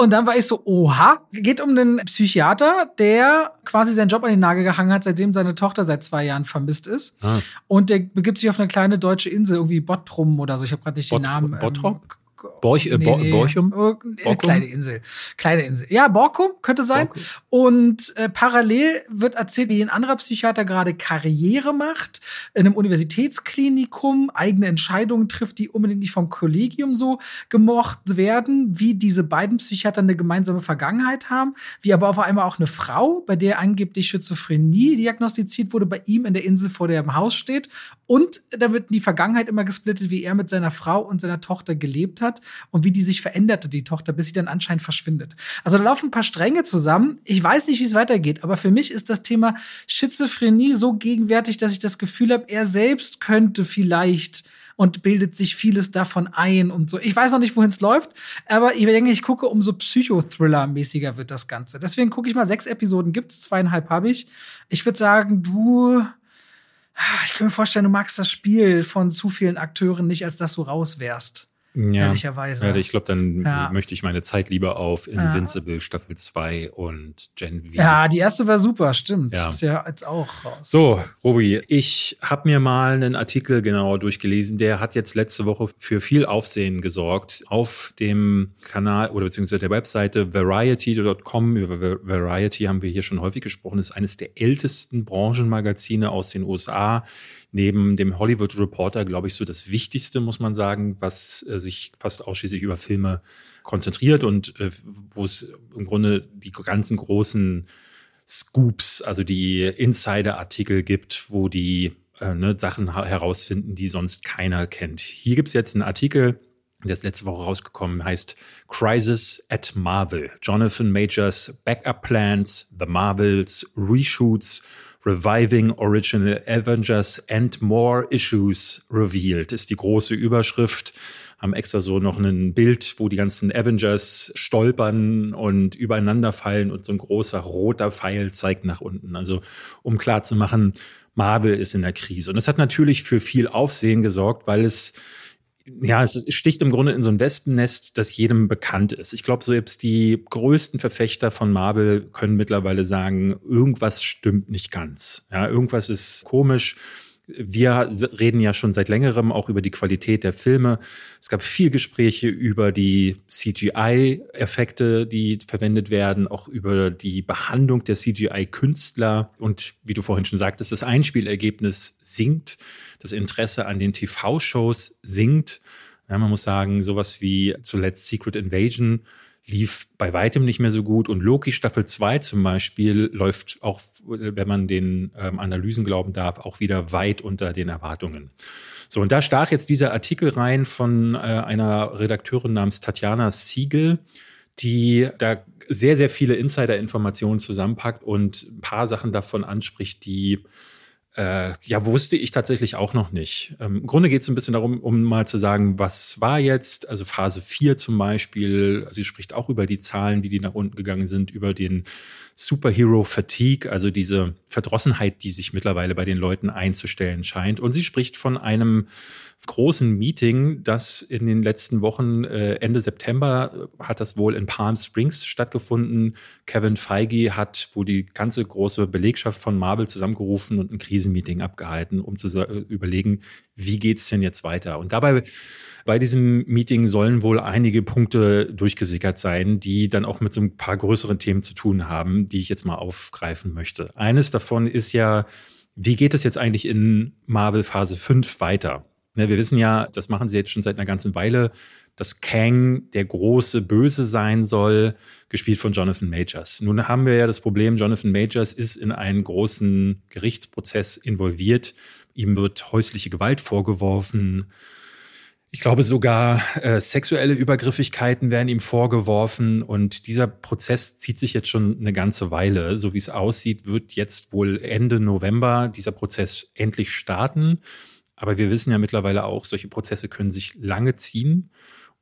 und dann war ich so, oha, geht um einen Psychiater, der quasi seinen Job an den Nagel gehangen hat, seitdem seine Tochter seit zwei Jahren vermisst ist. Ah. Und der begibt sich auf eine kleine deutsche Insel, irgendwie Bottrum oder so. Ich habe gerade nicht Bot den Namen. Bottrop? Ähm, Borch, äh, nee, nee. Borchum? Äh, kleine Insel. Kleine Insel. Ja, Borkum könnte sein. Borkum. Und äh, parallel wird erzählt, wie ein anderer Psychiater gerade Karriere macht, in einem Universitätsklinikum, eigene Entscheidungen trifft, die unbedingt nicht vom Kollegium so gemocht werden, wie diese beiden Psychiater eine gemeinsame Vergangenheit haben, wie aber auf einmal auch eine Frau, bei der angeblich Schizophrenie diagnostiziert wurde, bei ihm in der Insel vor der im Haus steht. Und da wird die Vergangenheit immer gesplittet, wie er mit seiner Frau und seiner Tochter gelebt hat hat und wie die sich veränderte, die Tochter, bis sie dann anscheinend verschwindet. Also da laufen ein paar Stränge zusammen. Ich weiß nicht, wie es weitergeht, aber für mich ist das Thema Schizophrenie so gegenwärtig, dass ich das Gefühl habe, er selbst könnte vielleicht und bildet sich vieles davon ein und so. Ich weiß noch nicht, wohin es läuft, aber ich denke, ich gucke, umso Psychothriller-mäßiger wird das Ganze. Deswegen gucke ich mal, sechs Episoden gibt's, zweieinhalb habe ich. Ich würde sagen, du ich kann mir vorstellen, du magst das Spiel von zu vielen Akteuren nicht, als dass du raus wärst. Ja, ehrlicherweise. Ja, ich glaube, dann Ja. möchte ich meine Zeit lieber auf Invincible Staffel 2 und Gen V. Ja, die erste war super, stimmt. Ja. Ist ja jetzt auch raus. So, Robi, ich habe mir mal einen Artikel genauer durchgelesen. Der hat jetzt letzte Woche für viel Aufsehen gesorgt. Auf dem Kanal oder beziehungsweise der Webseite variety.com, über Va- Variety haben wir hier schon häufig gesprochen, ist eines der ältesten Branchenmagazine aus den USA. Neben dem Hollywood Reporter, glaube ich, so das Wichtigste, muss man sagen, was äh, sich fast ausschließlich über Filme konzentriert und äh, wo es im Grunde die ganzen großen Scoops, also die Insider-Artikel gibt, wo die äh, ne, Sachen herausfinden, die sonst keiner kennt. Hier gibt's jetzt einen Artikel, der ist letzte Woche rausgekommen, heißt Crisis at Marvel. Jonathan Majors Backup Plans, The Marvels, Reshoots, Reviving Original Avengers and More Issues Revealed ist die große Überschrift. Haben extra so noch ein Bild, wo die ganzen Avengers stolpern und übereinander fallen und so ein großer roter Pfeil zeigt nach unten. Also um klar zu machen, Marvel ist in der Krise. Und das hat natürlich für viel Aufsehen gesorgt, weil es ja, es sticht im Grunde in so ein Wespennest, das jedem bekannt ist. Ich glaube, so jetzt die größten Verfechter von Marvel können mittlerweile sagen, irgendwas stimmt nicht ganz. Ja, irgendwas ist komisch. Wir reden ja schon seit längerem auch über die Qualität der Filme. Es gab viel Gespräche über die CGI-Effekte, die verwendet werden, auch über die Behandlung der CGI-Künstler. Und wie du vorhin schon sagtest, das Einspielergebnis sinkt, das Interesse an den TV-Shows sinkt. Ja, man muss sagen, sowas wie zuletzt Secret Invasion lief bei weitem nicht mehr so gut. Und Loki Staffel 2 zum Beispiel läuft auch, wenn man den ähm, Analysen glauben darf, auch wieder weit unter den Erwartungen. So, und da stach jetzt dieser Artikel rein von äh, einer Redakteurin namens Tatjana Siegel, die da sehr, sehr viele Insider-Informationen zusammenpackt und ein paar Sachen davon anspricht, die äh, ja, wusste ich tatsächlich auch noch nicht. Ähm, Im Grunde geht es ein bisschen darum, um mal zu sagen, was war jetzt, also Phase 4 zum Beispiel, sie spricht auch über die Zahlen, wie die nach unten gegangen sind, über den Superhero Fatigue, also diese Verdrossenheit, die sich mittlerweile bei den Leuten einzustellen scheint. Und sie spricht von einem großen Meeting, das in den letzten Wochen, äh, Ende September, hat das wohl in Palm Springs stattgefunden. Kevin Feige hat wohl die ganze große Belegschaft von Marvel zusammengerufen und ein Krisenmeeting abgehalten, um zu äh, überlegen, wie geht's denn jetzt weiter? Und dabei bei diesem Meeting sollen wohl einige Punkte durchgesickert sein, die dann auch mit so ein paar größeren Themen zu tun haben, die ich jetzt mal aufgreifen möchte. Eines davon ist ja, wie geht es jetzt eigentlich in Marvel Phase 5 weiter? Ne, wir wissen ja, das machen sie jetzt schon seit einer ganzen Weile, dass Kang der große Böse sein soll, gespielt von Jonathan Majors. Nun haben wir ja das Problem, Jonathan Majors ist in einen großen Gerichtsprozess involviert. Ihm wird häusliche Gewalt vorgeworfen. Ich glaube sogar äh, sexuelle Übergriffigkeiten werden ihm vorgeworfen und dieser Prozess zieht sich jetzt schon eine ganze Weile. So wie es aussieht, wird jetzt wohl Ende November dieser Prozess endlich starten. Aber wir wissen ja mittlerweile auch, solche Prozesse können sich lange ziehen.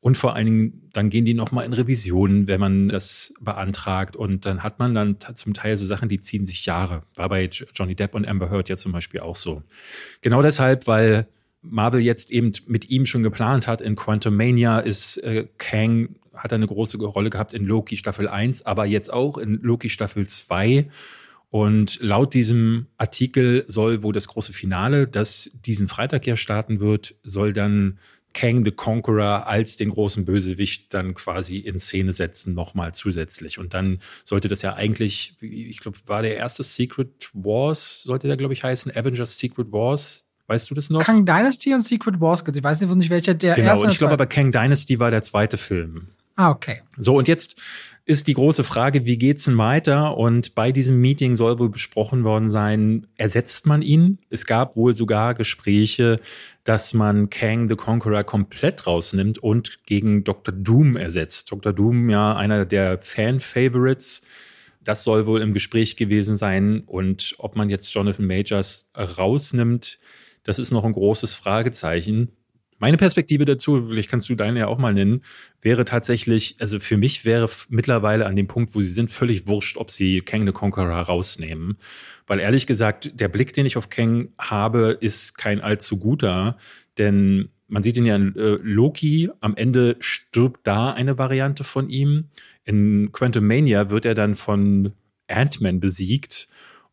Und vor allen Dingen, dann gehen die nochmal in Revisionen, wenn man das beantragt. Und dann hat man dann zum Teil so Sachen, die ziehen sich Jahre. War bei Johnny Depp und Amber Heard ja zum Beispiel auch so. Genau deshalb, weil Marvel jetzt eben mit ihm schon geplant hat. In Quantum Mania ist äh, Kang, hat er eine große Rolle gehabt in Loki Staffel 1, aber jetzt auch in Loki Staffel 2. Und laut diesem Artikel soll wohl das große Finale, das diesen Freitag ja starten wird, soll dann Kang the Conqueror als den großen Bösewicht dann quasi in Szene setzen, nochmal zusätzlich. Und dann sollte das ja eigentlich, ich glaube, war der erste Secret Wars, sollte der, glaube ich, heißen, Avengers Secret Wars. Weißt du das noch? Kang Dynasty und Secret Wars. Ich weiß nicht, welcher der genau, erste und ich glaube aber Kang Dynasty war der zweite Film. Ah, okay. So, und jetzt ist die große Frage, wie geht's denn weiter? Und bei diesem Meeting soll wohl besprochen worden sein, ersetzt man ihn? Es gab wohl sogar Gespräche, dass man Kang the Conqueror komplett rausnimmt und gegen Dr. Doom ersetzt. Dr. Doom, ja, einer der Fan-Favorites. Das soll wohl im Gespräch gewesen sein. Und ob man jetzt Jonathan Majors rausnimmt, das ist noch ein großes Fragezeichen. Meine Perspektive dazu, vielleicht kannst du deine ja auch mal nennen, wäre tatsächlich, also für mich wäre mittlerweile an dem Punkt, wo sie sind, völlig wurscht, ob sie Kang the Conqueror rausnehmen. Weil ehrlich gesagt, der Blick, den ich auf Kang habe, ist kein allzu guter, denn man sieht ihn ja in äh, Loki, am Ende stirbt da eine Variante von ihm. In Quantum Mania wird er dann von Ant-Man besiegt.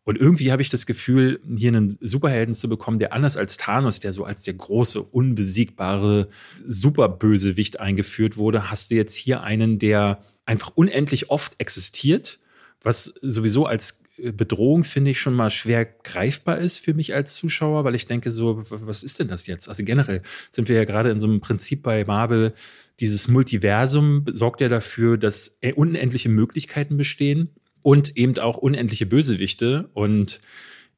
Und irgendwie habe ich das Gefühl, hier einen Superhelden zu bekommen, der anders als Thanos, der so als der große, unbesiegbare Superbösewicht eingeführt wurde, hast du jetzt hier einen, der einfach unendlich oft existiert, was sowieso als Bedrohung, finde ich, schon mal schwer greifbar ist für mich als Zuschauer, weil ich denke so, was ist denn das jetzt? Also generell sind wir ja gerade in so einem Prinzip bei Marvel, dieses Multiversum sorgt ja dafür, dass unendliche Möglichkeiten bestehen und eben auch unendliche Bösewichte. Und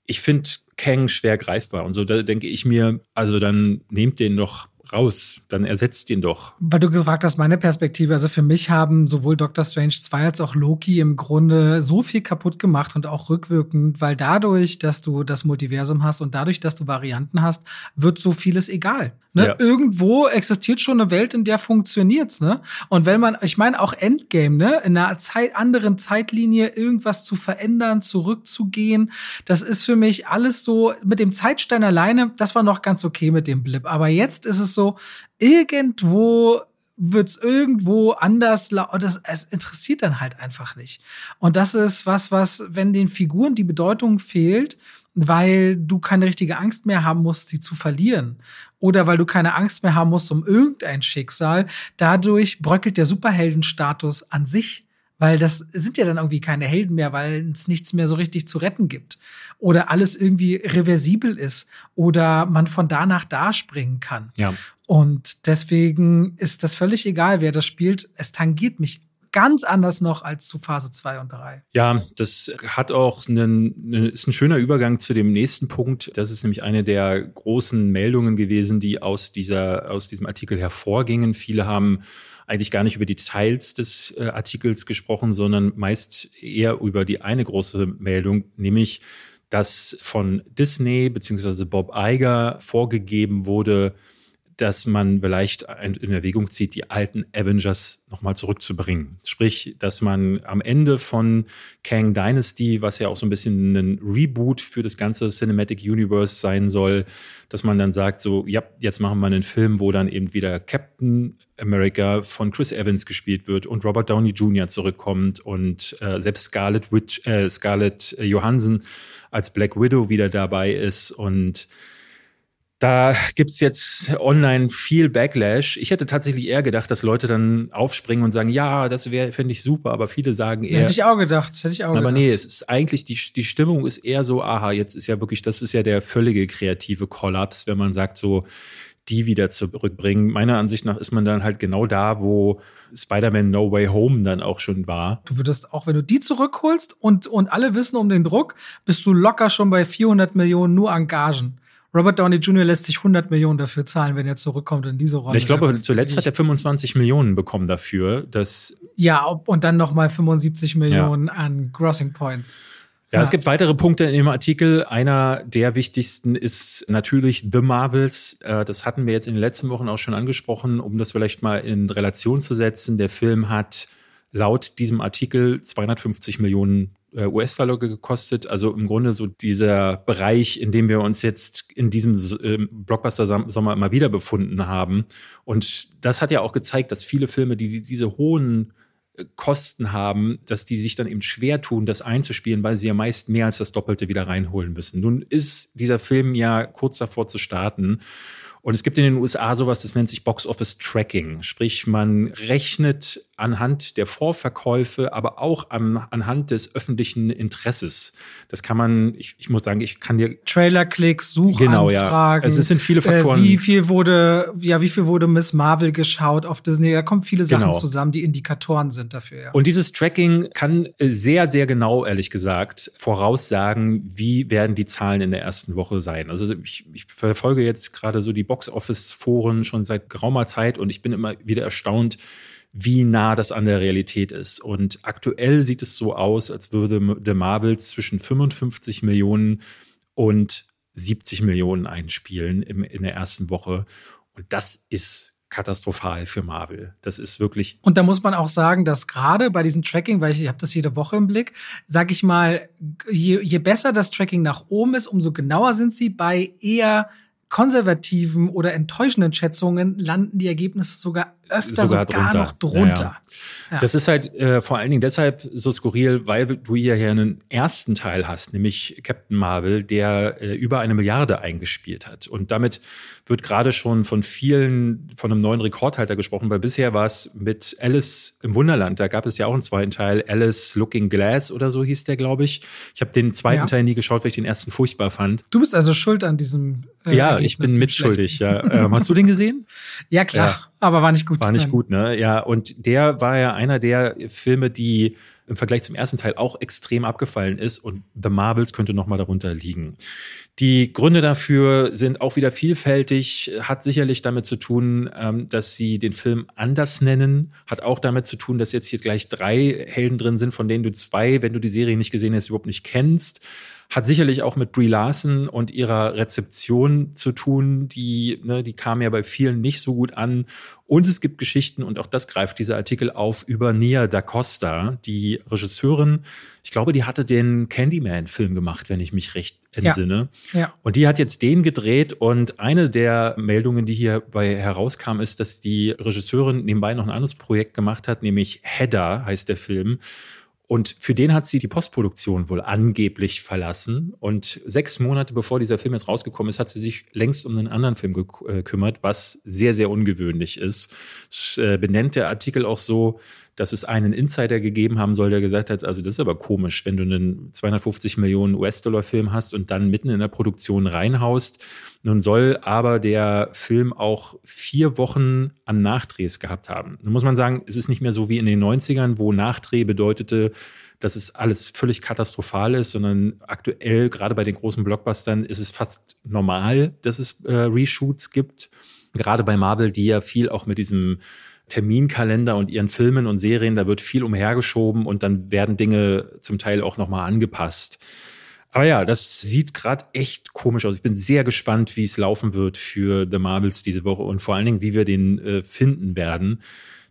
ich finde Kang schwer greifbar. Und so da denke ich mir, also dann nehmt den doch raus, dann ersetzt ihn doch. Weil du gefragt hast, meine Perspektive, also für mich haben sowohl Doctor Strange 2 als auch Loki im Grunde so viel kaputt gemacht und auch rückwirkend, weil dadurch, dass du das Multiversum hast und dadurch, dass du Varianten hast, wird so vieles egal. Ne? Ja. Irgendwo existiert schon eine Welt, in der funktioniert's, ne? Und wenn man, ich meine auch Endgame, ne, in einer Zeit, anderen Zeitlinie irgendwas zu verändern, zurückzugehen, das ist für mich alles so mit dem Zeitstein alleine, das war noch ganz okay mit dem Blip. Aber jetzt ist es so, irgendwo wird's irgendwo anders das es interessiert dann halt einfach nicht. Und das ist was, was, wenn den Figuren die Bedeutung fehlt, weil du keine richtige Angst mehr haben musst, sie zu verlieren. Oder weil du keine Angst mehr haben musst um irgendein Schicksal. Dadurch bröckelt der Superheldenstatus an sich. Weil das sind ja dann irgendwie keine Helden mehr, weil es nichts mehr so richtig zu retten gibt. Oder alles irgendwie reversibel ist. Oder man von da nach da springen kann. Ja. Und deswegen ist das völlig egal, wer das spielt. Es tangiert mich ganz anders noch als zu Phase 2 und 3. Ja, das hat auch einen, ist ein schöner Übergang zu dem nächsten Punkt. Das ist nämlich eine der großen Meldungen gewesen, die aus dieser, aus diesem Artikel hervorgingen. Viele haben eigentlich gar nicht über die Details des äh, Artikels gesprochen, sondern meist eher über die eine große Meldung, nämlich, dass von Disney bzw. Bob Iger vorgegeben wurde, dass man vielleicht in Erwägung zieht, die alten Avengers nochmal zurückzubringen. Sprich, dass man am Ende von Kang Dynasty, was ja auch so ein bisschen ein Reboot für das ganze Cinematic Universe sein soll, dass man dann sagt, so, ja, jetzt machen wir einen Film, wo dann eben wieder Captain America von Chris Evans gespielt wird und Robert Downey Jr. zurückkommt und äh, selbst Scarlett, Witch, äh, Scarlett Johansson als Black Widow wieder dabei ist und da gibt's jetzt online viel Backlash. Ich hätte tatsächlich eher gedacht, dass Leute dann aufspringen und sagen, ja, das wäre, finde ich super, aber viele sagen eher. Hätte ich auch gedacht, hätte ich auch aber gedacht. nee, es ist eigentlich, die, die Stimmung ist eher so, aha, jetzt ist ja wirklich, das ist ja der völlige kreative Kollaps, wenn man sagt, so, die wieder zurückbringen. Meiner Ansicht nach ist man dann halt genau da, wo Spider-Man No Way Home dann auch schon war. Du würdest auch, wenn du die zurückholst und, und alle wissen um den Druck, bist du locker schon bei 400 Millionen nur an Gagen. Robert Downey Jr. lässt sich 100 Millionen dafür zahlen, wenn er zurückkommt in diese Rolle. Ich glaube, zuletzt hat er 25 Millionen bekommen dafür. Dass ja, und dann noch mal 75 Millionen ja. an Grossing Points. Ja, ja, es gibt weitere Punkte in dem Artikel. Einer der wichtigsten ist natürlich The Marvels. Äh, das hatten wir jetzt in den letzten Wochen auch schon angesprochen, um das vielleicht mal in Relation zu setzen. Der Film hat laut diesem Artikel 250 Millionen US-Dollar gekostet. Also im Grunde so dieser Bereich, in dem wir uns jetzt in diesem Blockbuster-Sommer immer wieder befunden haben. Und das hat ja auch gezeigt, dass viele Filme, die diese hohen äh, Kosten haben, dass die sich dann eben schwer tun, das einzuspielen, weil sie ja meist mehr als das Doppelte wieder reinholen müssen. Nun ist dieser Film ja kurz davor zu starten. Und es gibt in den USA sowas, das nennt sich Box Office Tracking. Sprich, man rechnet anhand der Vorverkäufe, aber auch an, anhand des öffentlichen Interesses. Das kann man, ich, ich muss sagen, ich kann dir Trailer-Klicks, Suchanfragen. Genau, ja. Also es sind viele Faktoren. Äh, wie viel wurde, ja, wie viel wurde Miss Marvel geschaut auf Disney? Da kommen viele Sachen genau. zusammen, die Indikatoren sind dafür. Ja. Und dieses Tracking kann sehr, sehr genau, ehrlich gesagt, voraussagen, wie werden die Zahlen in der ersten Woche sein. Also ich, ich verfolge jetzt gerade so die Box-Office-Foren schon seit geraumer Zeit und ich bin immer wieder erstaunt, wie nah das an der Realität ist. Und aktuell sieht es so aus, als würde The Marvels zwischen 55 Millionen und 70 Millionen einspielen im, in der ersten Woche. Und das ist katastrophal für Marvel. Das ist wirklich. Und da muss man auch sagen, dass gerade bei diesem Tracking, weil ich, ich habe das jede Woche im Blick, sag ich mal, je, je besser das Tracking nach oben ist, umso genauer sind sie bei eher konservativen oder enttäuschenden Schätzungen landen die Ergebnisse sogar öfter sogar, sogar noch drunter. Ja, ja. Das ist halt äh, vor allen Dingen deshalb so skurril, weil du hier ja einen ersten Teil hast, nämlich Captain Marvel, der äh, über eine Milliarde eingespielt hat. Und damit wird gerade schon von vielen, von einem neuen Rekordhalter gesprochen, weil bisher war es mit Alice im Wunderland, da gab es ja auch einen zweiten Teil, Alice Looking Glass oder so hieß der, glaube ich. Ich habe den zweiten ja. Teil nie geschaut, weil ich den ersten furchtbar fand. Du bist also schuld an diesem äh, Ja, Ergebnis ich bin mitschuldig, ja. Ähm, hast du den gesehen? Ja, klar. Aber war nicht gut. War nicht gut, ne? Ja, und der war ja einer der Filme, die im Vergleich zum ersten Teil auch extrem abgefallen ist und The Marbles könnte noch mal darunter liegen. Die Gründe dafür sind auch wieder vielfältig, hat sicherlich damit zu tun, ähm, dass sie den Film anders nennen, hat auch damit zu tun, dass jetzt hier gleich drei Helden drin sind, von denen du zwei, wenn du die Serie nicht gesehen hast, überhaupt nicht kennst. Hat sicherlich auch mit Brie Larson und ihrer Rezeption zu tun. Die, ne, die kam ja bei vielen nicht so gut an. Und es gibt Geschichten, und auch das greift dieser Artikel auf, über Nia da Costa, die Regisseurin. Ich glaube, die hatte den Candyman-Film gemacht, wenn ich mich recht entsinne. Ja, ja. Und die hat jetzt den gedreht. Und eine der Meldungen, die hierbei herauskam, ist, dass die Regisseurin nebenbei noch ein anderes Projekt gemacht hat, nämlich Hedda heißt der Film. Und für den hat sie die Postproduktion wohl angeblich verlassen. Und sechs Monate bevor dieser Film jetzt rausgekommen ist, hat sie sich längst um einen anderen Film gekümmert, was sehr, sehr ungewöhnlich ist. Äh, benennt der Artikel auch so, dass es einen Insider gegeben haben soll, der gesagt hat, also das ist aber komisch, wenn du einen 250 Millionen US-Dollar-Film hast und dann mitten in der Produktion reinhaust. Nun soll aber der Film auch vier Wochen an Nachdrehs gehabt haben. Nun muss man sagen, es ist nicht mehr so wie in den 90ern, wo Nachdreh bedeutete, dass es alles völlig katastrophal ist, sondern aktuell, gerade bei den großen Blockbustern, ist es fast normal, dass es äh, Reshoots gibt. Gerade bei Marvel, die ja viel auch mit diesem Terminkalender und ihren Filmen und Serien, da wird viel umhergeschoben und dann werden Dinge zum Teil auch nochmal angepasst. Aber ja, das sieht gerade echt komisch aus. Ich bin sehr gespannt, wie es laufen wird für The Marvels diese Woche und vor allen Dingen, wie wir den äh, finden werden.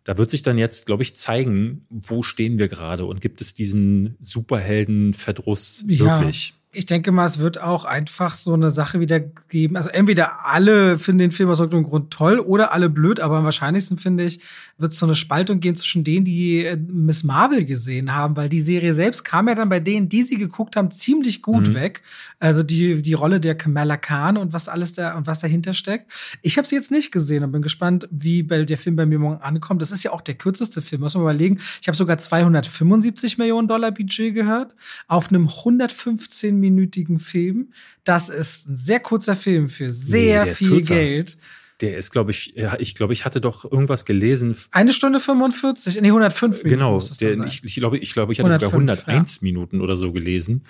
Da wird sich dann jetzt, glaube ich, zeigen, wo stehen wir gerade und gibt es diesen Superhelden-Verdruss ja. wirklich? Ich denke mal, es wird auch einfach so eine Sache wieder geben. Also entweder alle finden den Film aus irgendeinem Grund toll oder alle blöd, aber am wahrscheinlichsten finde ich, wird es so eine Spaltung gehen zwischen denen, die äh, Miss Marvel gesehen haben, weil die Serie selbst kam ja dann bei denen, die sie geguckt haben, ziemlich gut mhm. weg. Also die, die Rolle der Kamala Khan und was alles da und was dahinter steckt. Ich habe sie jetzt nicht gesehen und bin gespannt, wie bei der Film bei mir morgen ankommt. Das ist ja auch der kürzeste Film. Muss man überlegen. Ich habe sogar 275 Millionen Dollar Budget gehört auf einem 115 minütigen Film. Das ist ein sehr kurzer Film für sehr nee, viel Geld. Der ist, glaube ich, ja, ich glaube, ich hatte doch irgendwas gelesen. Eine Stunde 45, nee, 105 Minuten. Genau, der, ich, ich glaube, ich, glaube, ich hatte 105, sogar 101 ja. Minuten oder so gelesen.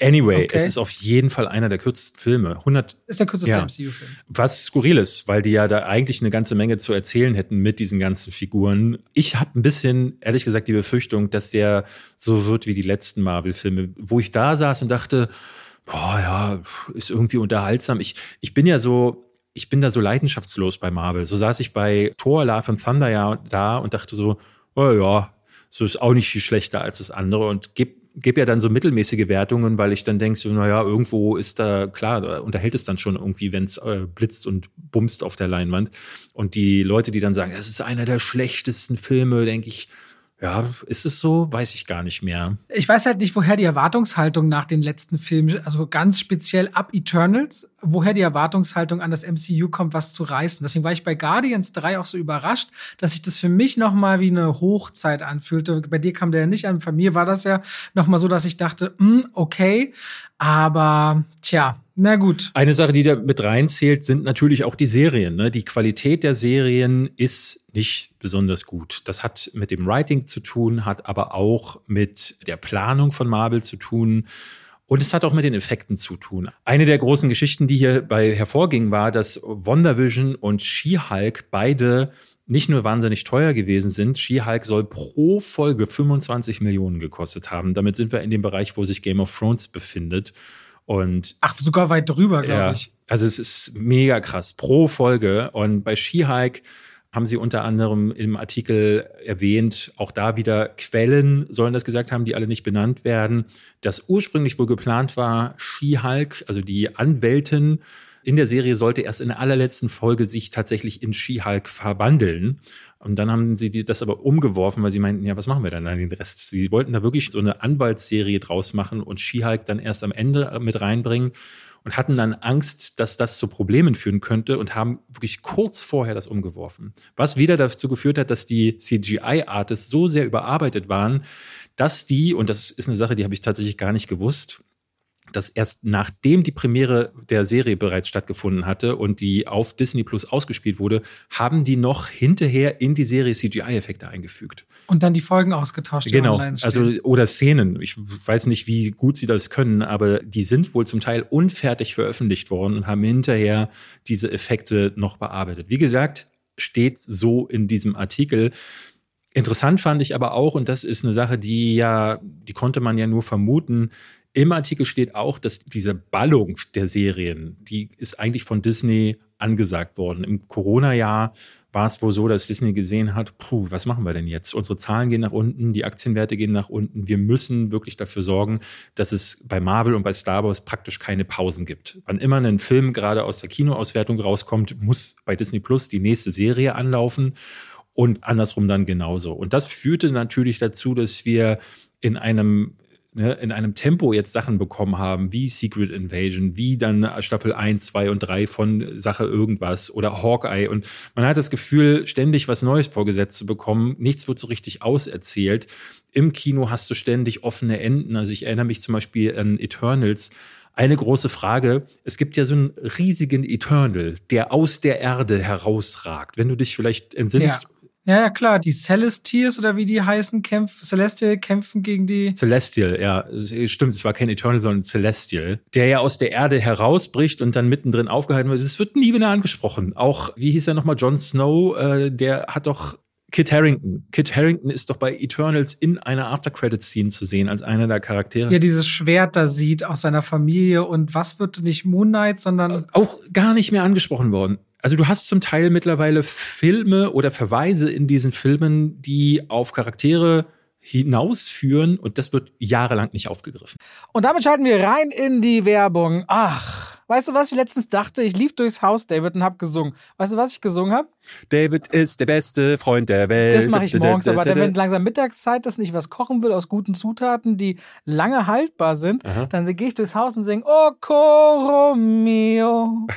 Anyway, okay. es ist auf jeden Fall einer der kürzesten Filme. 100, ist der kürzeste ja, MCU-Film. Was skurril ist, weil die ja da eigentlich eine ganze Menge zu erzählen hätten mit diesen ganzen Figuren. Ich habe ein bisschen, ehrlich gesagt, die Befürchtung, dass der so wird wie die letzten Marvel-Filme, wo ich da saß und dachte, boah, ja, ist irgendwie unterhaltsam. Ich, ich bin ja so, ich bin da so leidenschaftslos bei Marvel. So saß ich bei Thor, Love and Thunder ja da und dachte so, oh ja, so ist auch nicht viel schlechter als das andere und gebe gebe ja dann so mittelmäßige Wertungen, weil ich dann denke, so, naja, irgendwo ist da, klar, unterhält es dann schon irgendwie, wenn es äh, blitzt und bumst auf der Leinwand. Und die Leute, die dann sagen, das ist einer der schlechtesten Filme, denke ich, ja, ist es so? Weiß ich gar nicht mehr. Ich weiß halt nicht, woher die Erwartungshaltung nach den letzten Filmen, also ganz speziell ab Eternals, woher die Erwartungshaltung an das MCU kommt, was zu reißen. Deswegen war ich bei Guardians 3 auch so überrascht, dass sich das für mich nochmal wie eine Hochzeit anfühlte. Bei dir kam der ja nicht an, bei mir war das ja nochmal so, dass ich dachte, mh, hm, okay, aber tja, na gut. Eine Sache, die da mit reinzählt, sind natürlich auch die Serien. Ne? Die Qualität der Serien ist nicht besonders gut. Das hat mit dem Writing zu tun, hat aber auch mit der Planung von Marvel zu tun. Und es hat auch mit den Effekten zu tun. Eine der großen Geschichten, die hierbei hervorging, war, dass WandaVision und She-Hulk beide nicht nur wahnsinnig teuer gewesen sind. She-Hulk soll pro Folge 25 Millionen gekostet haben. Damit sind wir in dem Bereich, wo sich Game of Thrones befindet. Und Ach, sogar weit drüber, glaube ja, ich. Also es ist mega krass pro Folge. Und bei She-Hulk haben sie unter anderem im Artikel erwähnt, auch da wieder Quellen sollen das gesagt haben, die alle nicht benannt werden, dass ursprünglich wohl geplant war, She-Hulk, also die Anwältin in der Serie sollte erst in der allerletzten Folge sich tatsächlich in She-Hulk verwandeln. Und dann haben sie das aber umgeworfen, weil sie meinten, ja, was machen wir dann an den Rest? Sie wollten da wirklich so eine Anwaltsserie draus machen und She-Hulk dann erst am Ende mit reinbringen und hatten dann Angst, dass das zu Problemen führen könnte und haben wirklich kurz vorher das umgeworfen. Was wieder dazu geführt hat, dass die CGI-Artists so sehr überarbeitet waren, dass die, und das ist eine Sache, die habe ich tatsächlich gar nicht gewusst, dass erst nachdem die Premiere der Serie bereits stattgefunden hatte und die auf Disney Plus ausgespielt wurde, haben die noch hinterher in die Serie CGI-Effekte eingefügt. Und dann die Folgen ausgetauscht. Genau, also oder Szenen. Ich weiß nicht, wie gut sie das können, aber die sind wohl zum Teil unfertig veröffentlicht worden und haben hinterher diese Effekte noch bearbeitet. Wie gesagt, steht so in diesem Artikel. Interessant fand ich aber auch, und das ist eine Sache, die ja, die konnte man ja nur vermuten, im Artikel steht auch, dass diese Ballung der Serien, die ist eigentlich von Disney angesagt worden. Im Corona-Jahr war es wohl so, dass Disney gesehen hat, puh, was machen wir denn jetzt? Unsere Zahlen gehen nach unten, die Aktienwerte gehen nach unten. Wir müssen wirklich dafür sorgen, dass es bei Marvel und bei Star Wars praktisch keine Pausen gibt. Wann immer ein Film gerade aus der Kinoauswertung rauskommt, muss bei Disney Plus die nächste Serie anlaufen und andersrum dann genauso. Und das führte natürlich dazu, dass wir in einem ne, in einem Tempo jetzt Sachen bekommen haben, wie Secret Invasion, wie dann Staffel 1, 2 und 3 von Sache irgendwas oder Hawkeye. Und man hat das Gefühl, ständig was Neues vorgesetzt zu bekommen. Nichts wird so richtig auserzählt. Im Kino hast du ständig offene Enden. Also ich erinnere mich zum Beispiel an Eternals. Eine große Frage. Es gibt ja so einen riesigen Eternal, der aus der Erde herausragt. Wenn du dich vielleicht entsinnst, ja. Ja, ja, klar. Die Celestials oder wie die heißen, kämpfen, Celestial kämpfen gegen die. Celestial, ja. Stimmt, es war kein Eternal, sondern Celestial. Der ja aus der Erde herausbricht und dann mittendrin aufgehalten wird. Es wird nie wieder angesprochen. Auch, wie hieß er nochmal, Jon Snow, äh, der hat doch Kit Harrington. Kit Harrington ist doch bei Eternals in einer After-Credit-Scene zu sehen als einer der Charaktere. Ja, dieses Schwert da sieht aus seiner Familie und was wird nicht Moon Knight, sondern. Auch gar nicht mehr angesprochen worden. Also du hast zum Teil mittlerweile Filme oder Verweise in diesen Filmen, die auf Charaktere hinausführen und das wird jahrelang nicht aufgegriffen. Und damit schalten wir rein in die Werbung. Ach, weißt du, was ich letztens dachte? Ich lief durchs Haus, David, und hab gesungen. Weißt du, was ich gesungen habe? David ist der beste Freund der Welt. Das mache ich morgens, aber dann, wenn langsam Mittagszeit ist und ich was kochen will aus guten Zutaten, die lange haltbar sind, Aha. dann gehe ich durchs Haus und singe Oh Coro mio.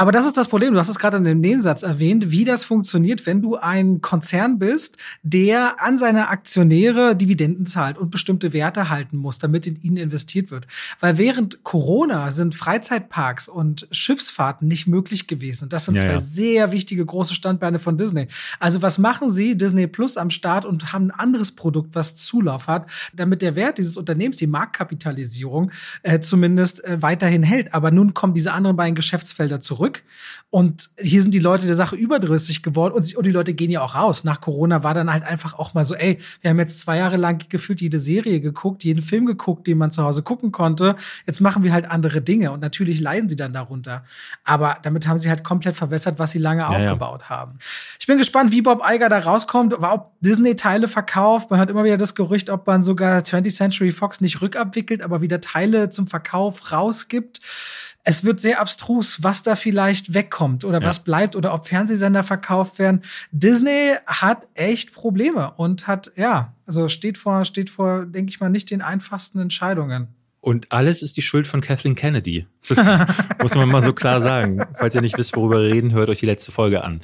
Aber das ist das Problem. Du hast es gerade in dem Nebensatz erwähnt, wie das funktioniert, wenn du ein Konzern bist, der an seine Aktionäre Dividenden zahlt und bestimmte Werte halten muss, damit in ihnen investiert wird. Weil während Corona sind Freizeitparks und Schiffsfahrten nicht möglich gewesen. Und das sind ja, zwei ja. sehr wichtige große Standbeine von Disney. Also was machen sie? Disney Plus am Start und haben ein anderes Produkt, was Zulauf hat, damit der Wert dieses Unternehmens, die Marktkapitalisierung, äh, zumindest äh, weiterhin hält. Aber nun kommen diese anderen beiden Geschäftsfelder zurück zurück. Und hier sind die Leute der Sache überdrüssig geworden und, und die Leute gehen ja auch raus. Nach Corona war dann halt einfach auch mal so, ey, wir haben jetzt zwei Jahre lang gefühlt jede Serie geguckt, jeden Film geguckt, den man zu Hause gucken konnte. Jetzt machen wir halt andere Dinge und natürlich leiden sie dann darunter. Aber damit haben sie halt komplett verwässert, was sie lange ja, aufgebaut ja. haben. Ich bin gespannt, wie Bob Iger da rauskommt, ob Disney Teile verkauft. Man hört immer wieder das Gerücht, ob man sogar 20th Century Fox nicht rückabwickelt, aber wieder Teile zum Verkauf rausgibt es wird sehr abstrus, was da vielleicht wegkommt oder ja. was bleibt oder ob Fernsehsender verkauft werden. Disney hat echt Probleme und hat, ja, also steht vor, steht vor, denke ich mal, nicht den einfachsten Entscheidungen. Und alles ist die Schuld von Kathleen Kennedy. Das muss man mal so klar sagen. Falls ihr nicht wisst, worüber wir reden, hört euch die letzte Folge an.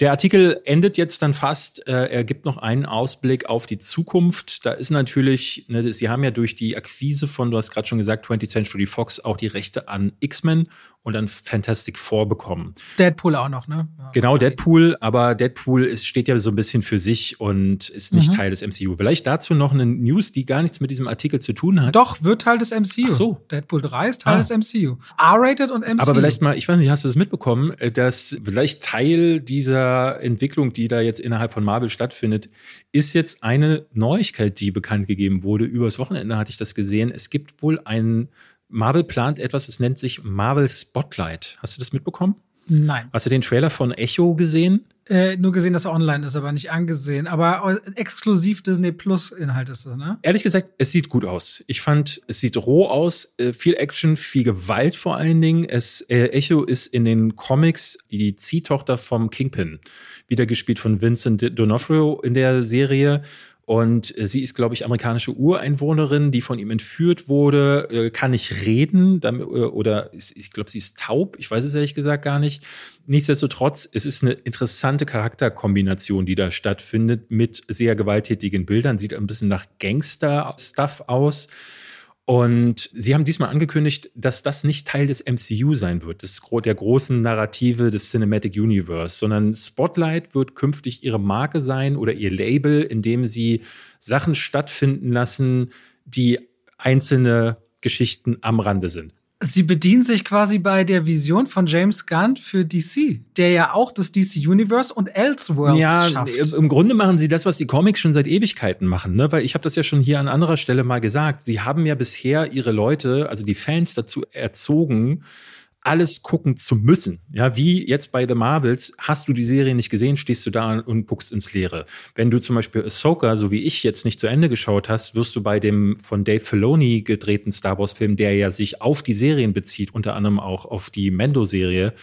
Der Artikel endet jetzt dann fast. Äh, er gibt noch einen Ausblick auf die Zukunft. Da ist natürlich, ne, sie haben ja durch die Akquise von, du hast gerade schon gesagt, 20th Century Fox auch die Rechte an X-Men und dann Fantastic Four bekommen. Deadpool auch noch, ne? Ja, genau, Deadpool, aber Deadpool ist, steht ja so ein bisschen für sich und ist nicht mhm. Teil des MCU. Vielleicht dazu noch eine News, die gar nichts mit diesem Artikel zu tun hat. Doch, wird Teil des MCU. Ach so. Deadpool 3 ist Teil ah. des MCU. R-rated und MCU. Aber vielleicht mal, ich weiß nicht, hast du das mitbekommen, äh, dass vielleicht Teil dieser Entwicklung, die da jetzt innerhalb von Marvel stattfindet, ist jetzt eine Neuigkeit, die bekannt gegeben wurde. Übers Wochenende hatte ich das gesehen. Es gibt wohl einen Marvel plant etwas, es nennt sich Marvel Spotlight. Hast du das mitbekommen? Nein. Hast du den Trailer von Echo gesehen? Äh, nur gesehen, dass er online ist, aber nicht angesehen. Aber exklusiv Disney Plus Inhalt ist es, ne? Ehrlich gesagt, es sieht gut aus. Ich fand, es sieht roh aus, äh, viel Action, viel Gewalt vor allen Dingen. Es, äh, Echo ist in den Comics die Ziehtochter vom Kingpin, wieder gespielt von Vincent D'Onofrio in der Serie. Und äh, sie ist, glaube ich, amerikanische Ureinwohnerin, die von ihm entführt wurde, äh, kann nicht reden äh, oder ich glaube, sie ist taub. Ich weiß es ehrlich gesagt gar nicht. Nichtsdestotrotz, es ist eine interessante Charakterkombination, die da stattfindet mit sehr gewalttätigen Bildern. Sieht ein bisschen nach Gangster-Stuff aus. Und sie haben diesmal angekündigt, dass das nicht Teil des MCU sein wird, des, der großen Narrative des Cinematic Universe, sondern Spotlight wird künftig ihre Marke sein oder ihr Label, in dem sie Sachen stattfinden lassen, die einzelne Geschichten am Rande sind. Sie bedienen sich quasi bei der Vision von James Gunn für DC, der ja auch das DC Universe und Elseworlds ja, schafft. Im Grunde machen sie das, was die Comics schon seit Ewigkeiten machen, ne? Weil ich habe das ja schon hier an anderer Stelle mal gesagt. Sie haben ja bisher ihre Leute, also die Fans dazu erzogen, alles gucken zu müssen. Ja, wie jetzt bei The Marvels, hast du die Serie nicht gesehen, stehst du da und guckst ins Leere. Wenn du zum Beispiel Ahsoka, so wie ich jetzt nicht zu Ende geschaut hast, wirst du bei dem von Dave Filoni gedrehten Star Wars Film, der ja sich auf die Serien bezieht, unter anderem auch auf die Mendo-Serie,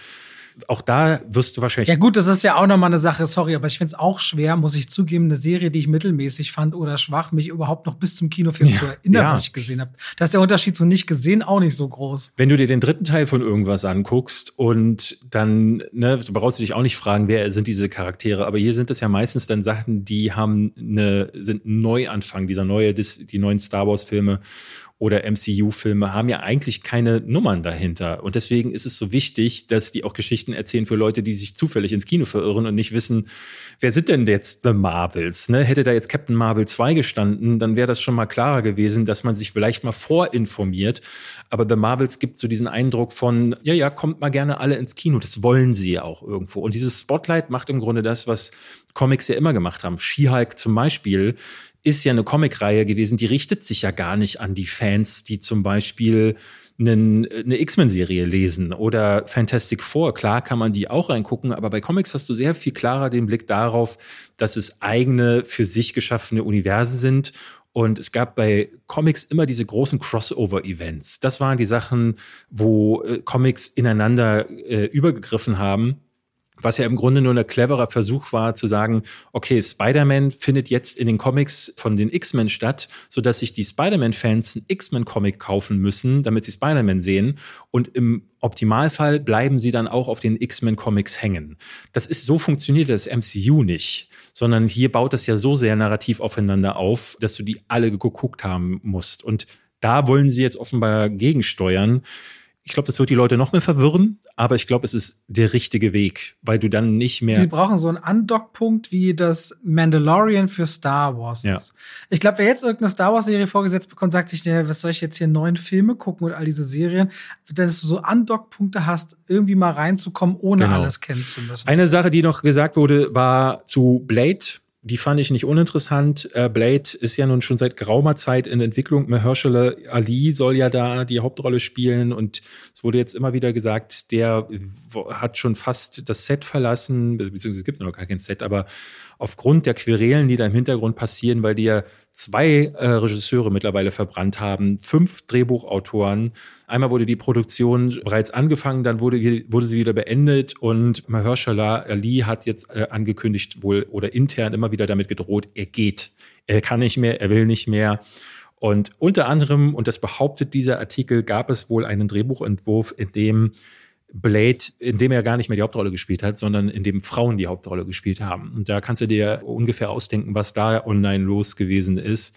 auch da wirst du wahrscheinlich. Ja, gut, das ist ja auch nochmal eine Sache, sorry, aber ich finde es auch schwer, muss ich zugeben, eine Serie, die ich mittelmäßig fand oder schwach, mich überhaupt noch bis zum Kinofilm ja, zu erinnern, ja. was ich gesehen habe. Da ist der Unterschied zu nicht gesehen auch nicht so groß. Wenn du dir den dritten Teil von irgendwas anguckst und dann, ne, brauchst du dich auch nicht fragen, wer sind diese Charaktere, aber hier sind das ja meistens dann Sachen, die haben eine, sind ein Neuanfang, dieser neue, die neuen Star Wars Filme oder MCU-Filme haben ja eigentlich keine Nummern dahinter. Und deswegen ist es so wichtig, dass die auch Geschichten erzählen für Leute, die sich zufällig ins Kino verirren und nicht wissen, wer sind denn jetzt The Marvels? Ne? Hätte da jetzt Captain Marvel 2 gestanden, dann wäre das schon mal klarer gewesen, dass man sich vielleicht mal vorinformiert. Aber The Marvels gibt so diesen Eindruck von, ja, ja, kommt mal gerne alle ins Kino. Das wollen sie ja auch irgendwo. Und dieses Spotlight macht im Grunde das, was Comics ja immer gemacht haben. She-Hulk zum Beispiel ist ja eine Comicreihe gewesen, die richtet sich ja gar nicht an die Fans, die zum Beispiel eine X-Men-Serie lesen oder Fantastic Four. Klar kann man die auch reingucken, aber bei Comics hast du sehr viel klarer den Blick darauf, dass es eigene, für sich geschaffene Universen sind. Und es gab bei Comics immer diese großen Crossover-Events. Das waren die Sachen, wo äh, Comics ineinander äh, übergegriffen haben was ja im Grunde nur ein cleverer Versuch war, zu sagen, okay, Spider-Man findet jetzt in den Comics von den X-Men statt, sodass sich die Spider-Man-Fans einen X-Men-Comic kaufen müssen, damit sie Spider-Man sehen. Und im Optimalfall bleiben sie dann auch auf den X-Men-Comics hängen. Das ist, so funktioniert das MCU nicht, sondern hier baut es ja so sehr narrativ aufeinander auf, dass du die alle geguckt haben musst. Und da wollen sie jetzt offenbar gegensteuern Ich glaube, das wird die Leute noch mehr verwirren, aber ich glaube, es ist der richtige Weg, weil du dann nicht mehr. Sie brauchen so einen Andockpunkt, wie das Mandalorian für Star Wars Ja. ist. Ich glaube, wer jetzt irgendeine Star Wars-Serie vorgesetzt bekommt, sagt sich, ja, was soll ich jetzt hier neuen Filme gucken und all diese Serien, dass du so Andockpunkte hast, irgendwie mal reinzukommen, ohne Genau. alles kennen zu müssen. Eine Sache, die noch gesagt wurde, war zu Blade. Die fand ich nicht uninteressant. Äh, Blade ist ja nun schon seit geraumer Zeit in Entwicklung. Mahershala Ali soll ja da die Hauptrolle spielen und es wurde jetzt immer wieder gesagt, der hat schon fast das Set verlassen, be- beziehungsweise es gibt noch gar kein Set, aber aufgrund der Querelen, die da im Hintergrund passieren, weil die ja zwei äh, Regisseure mittlerweile verbrannt haben, fünf Drehbuchautoren. Einmal wurde die Produktion bereits angefangen, dann wurde, wurde sie wieder beendet und Mahershala Ali hat jetzt äh, angekündigt wohl oder intern immer wieder damit gedroht, er geht. Er kann nicht mehr, er will nicht mehr. Und unter anderem, und das behauptet dieser Artikel, gab es wohl einen Drehbuchentwurf, in dem Blade, in dem er gar nicht mehr die Hauptrolle gespielt hat, sondern in dem Frauen die Hauptrolle gespielt haben. Und da kannst du dir ungefähr ausdenken, was da online los gewesen ist,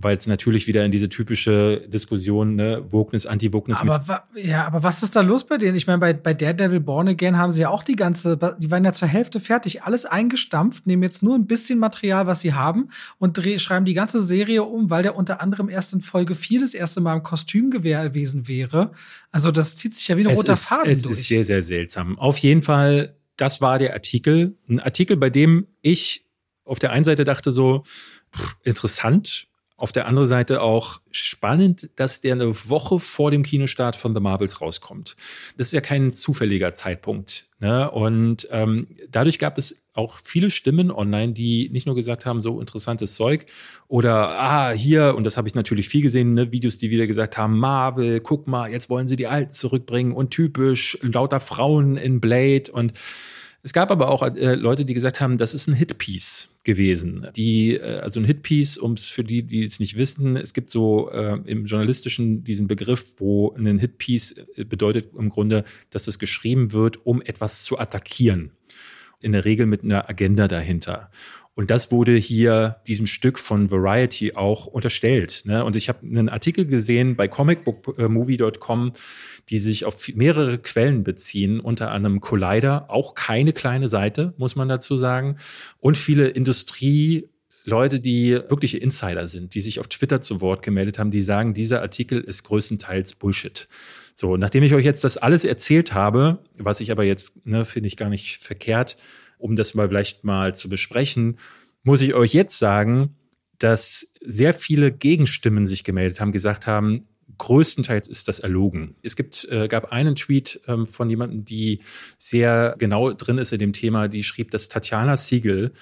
weil es natürlich wieder in diese typische Diskussion, ne, Wokeness, Anti-Wokeness Aber, ja, aber was ist da los bei denen? Ich meine, bei, bei Daredevil Born Again haben sie ja auch die ganze, die waren ja zur Hälfte fertig, alles eingestampft, nehmen jetzt nur ein bisschen Material, was sie haben und dreh, schreiben die ganze Serie um, weil der unter anderem erst in Folge 4 das erste Mal im Kostümgewehr gewesen wäre. Also das zieht sich ja wie ein es roter ist, Faden es durch. ist sehr, sehr seltsam. Auf jeden Fall, das war der Artikel. Ein Artikel, bei dem ich auf der einen Seite dachte so, pff, interessant. Auf der anderen Seite auch spannend, dass der eine Woche vor dem Kinostart von The Marvels rauskommt. Das ist ja kein zufälliger Zeitpunkt. Ne? Und ähm, dadurch gab es auch viele Stimmen online, die nicht nur gesagt haben, so interessantes Zeug oder ah, hier, und das habe ich natürlich viel gesehen, ne, Videos, die wieder gesagt haben, Marvel, guck mal, jetzt wollen sie die Alten zurückbringen und typisch lauter Frauen in Blade und es gab aber auch äh, Leute, die gesagt haben, das ist ein Hitpiece gewesen. Die, äh, also ein Hitpiece, um es für die, die es nicht wissen, es gibt so äh, im Journalistischen diesen Begriff, wo ein Hitpiece äh, bedeutet im Grunde, dass es geschrieben wird, um etwas zu attackieren. In der Regel mit einer Agenda dahinter. Und das wurde hier diesem Stück von Variety auch unterstellt. Ne? Und ich habe einen Artikel gesehen bei comicbookmovie.com, die sich auf mehrere Quellen beziehen, unter anderem Collider, auch keine kleine Seite, muss man dazu sagen, und viele Industrie Leute, die wirkliche Insider sind, die sich auf Twitter zu Wort gemeldet haben, die sagen, dieser Artikel ist größtenteils Bullshit. So, nachdem ich euch jetzt das alles erzählt habe, was ich aber jetzt, ne, finde ich gar nicht verkehrt, um das mal vielleicht mal zu besprechen, muss ich euch jetzt sagen, dass sehr viele Gegenstimmen sich gemeldet haben, gesagt haben, größtenteils ist das erlogen. Es gibt, äh, gab einen Tweet ähm, von jemandem, die sehr genau drin ist in dem Thema, die schrieb, dass Tatjana Siegel,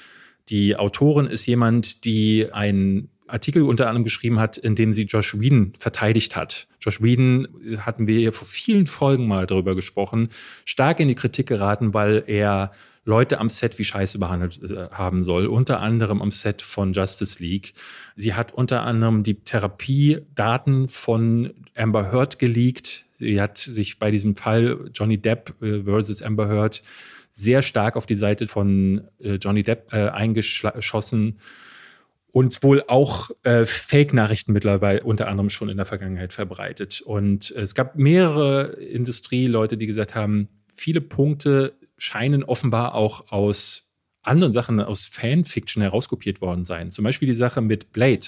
die Autorin, ist jemand, die einen Artikel unter anderem geschrieben hat, in dem sie Josh Whedon verteidigt hat. Josh Whedon äh, hatten wir hier vor vielen Folgen mal darüber gesprochen, stark in die Kritik geraten, weil er Leute am Set wie Scheiße behandelt äh, haben soll, unter anderem am Set von Justice League. Sie hat unter anderem die Therapiedaten von Amber Heard geleakt. Sie hat sich bei diesem Fall Johnny Depp äh, versus Amber Heard sehr stark auf die Seite von äh, Johnny Depp äh, eingeschossen und wohl auch äh, Fake-Nachrichten mittlerweile unter anderem schon in der Vergangenheit verbreitet. Und es gab mehrere Industrieleute, die gesagt haben, viele Punkte scheinen offenbar auch aus anderen Sachen, aus Fanfiction herauskopiert worden sein. Zum Beispiel die Sache mit Blade,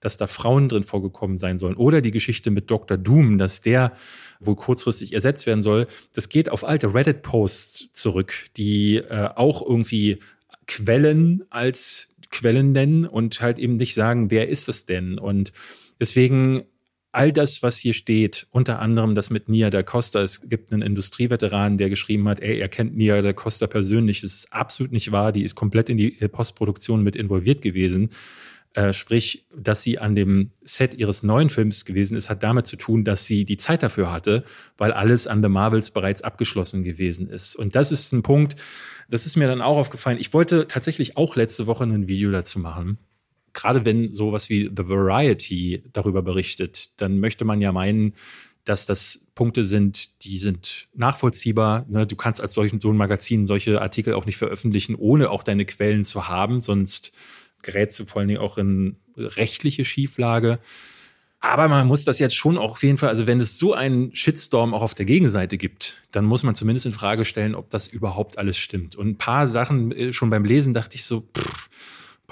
dass da Frauen drin vorgekommen sein sollen. Oder die Geschichte mit Dr. Doom, dass der wohl kurzfristig ersetzt werden soll. Das geht auf alte Reddit-Posts zurück, die äh, auch irgendwie Quellen als Quellen nennen und halt eben nicht sagen, wer ist es denn? Und deswegen all das, was hier steht, unter anderem das mit Nia da Costa. Es gibt einen Industrieveteran, der geschrieben hat, ey, er kennt Nia da Costa persönlich. Das ist absolut nicht wahr. Die ist komplett in die Postproduktion mit involviert gewesen. Äh, sprich, dass sie an dem Set ihres neuen Films gewesen ist, hat damit zu tun, dass sie die Zeit dafür hatte, weil alles an The Marvels bereits abgeschlossen gewesen ist. Und das ist ein Punkt, das ist mir dann auch aufgefallen. Ich wollte tatsächlich auch letzte Woche ein Video dazu machen. Gerade wenn sowas wie The Variety darüber berichtet, dann möchte man ja meinen, dass das Punkte sind, die sind nachvollziehbar. Ne? Du kannst als solch, so ein Magazin solche Artikel auch nicht veröffentlichen, ohne auch deine Quellen zu haben, sonst gerätst du vor allen Dingen auch in rechtliche Schieflage. Aber man muss das jetzt schon auch auf jeden Fall, also wenn es so einen Shitstorm auch auf der Gegenseite gibt, dann muss man zumindest in Frage stellen, ob das überhaupt alles stimmt. Und ein paar Sachen äh, schon beim Lesen dachte ich so, pff,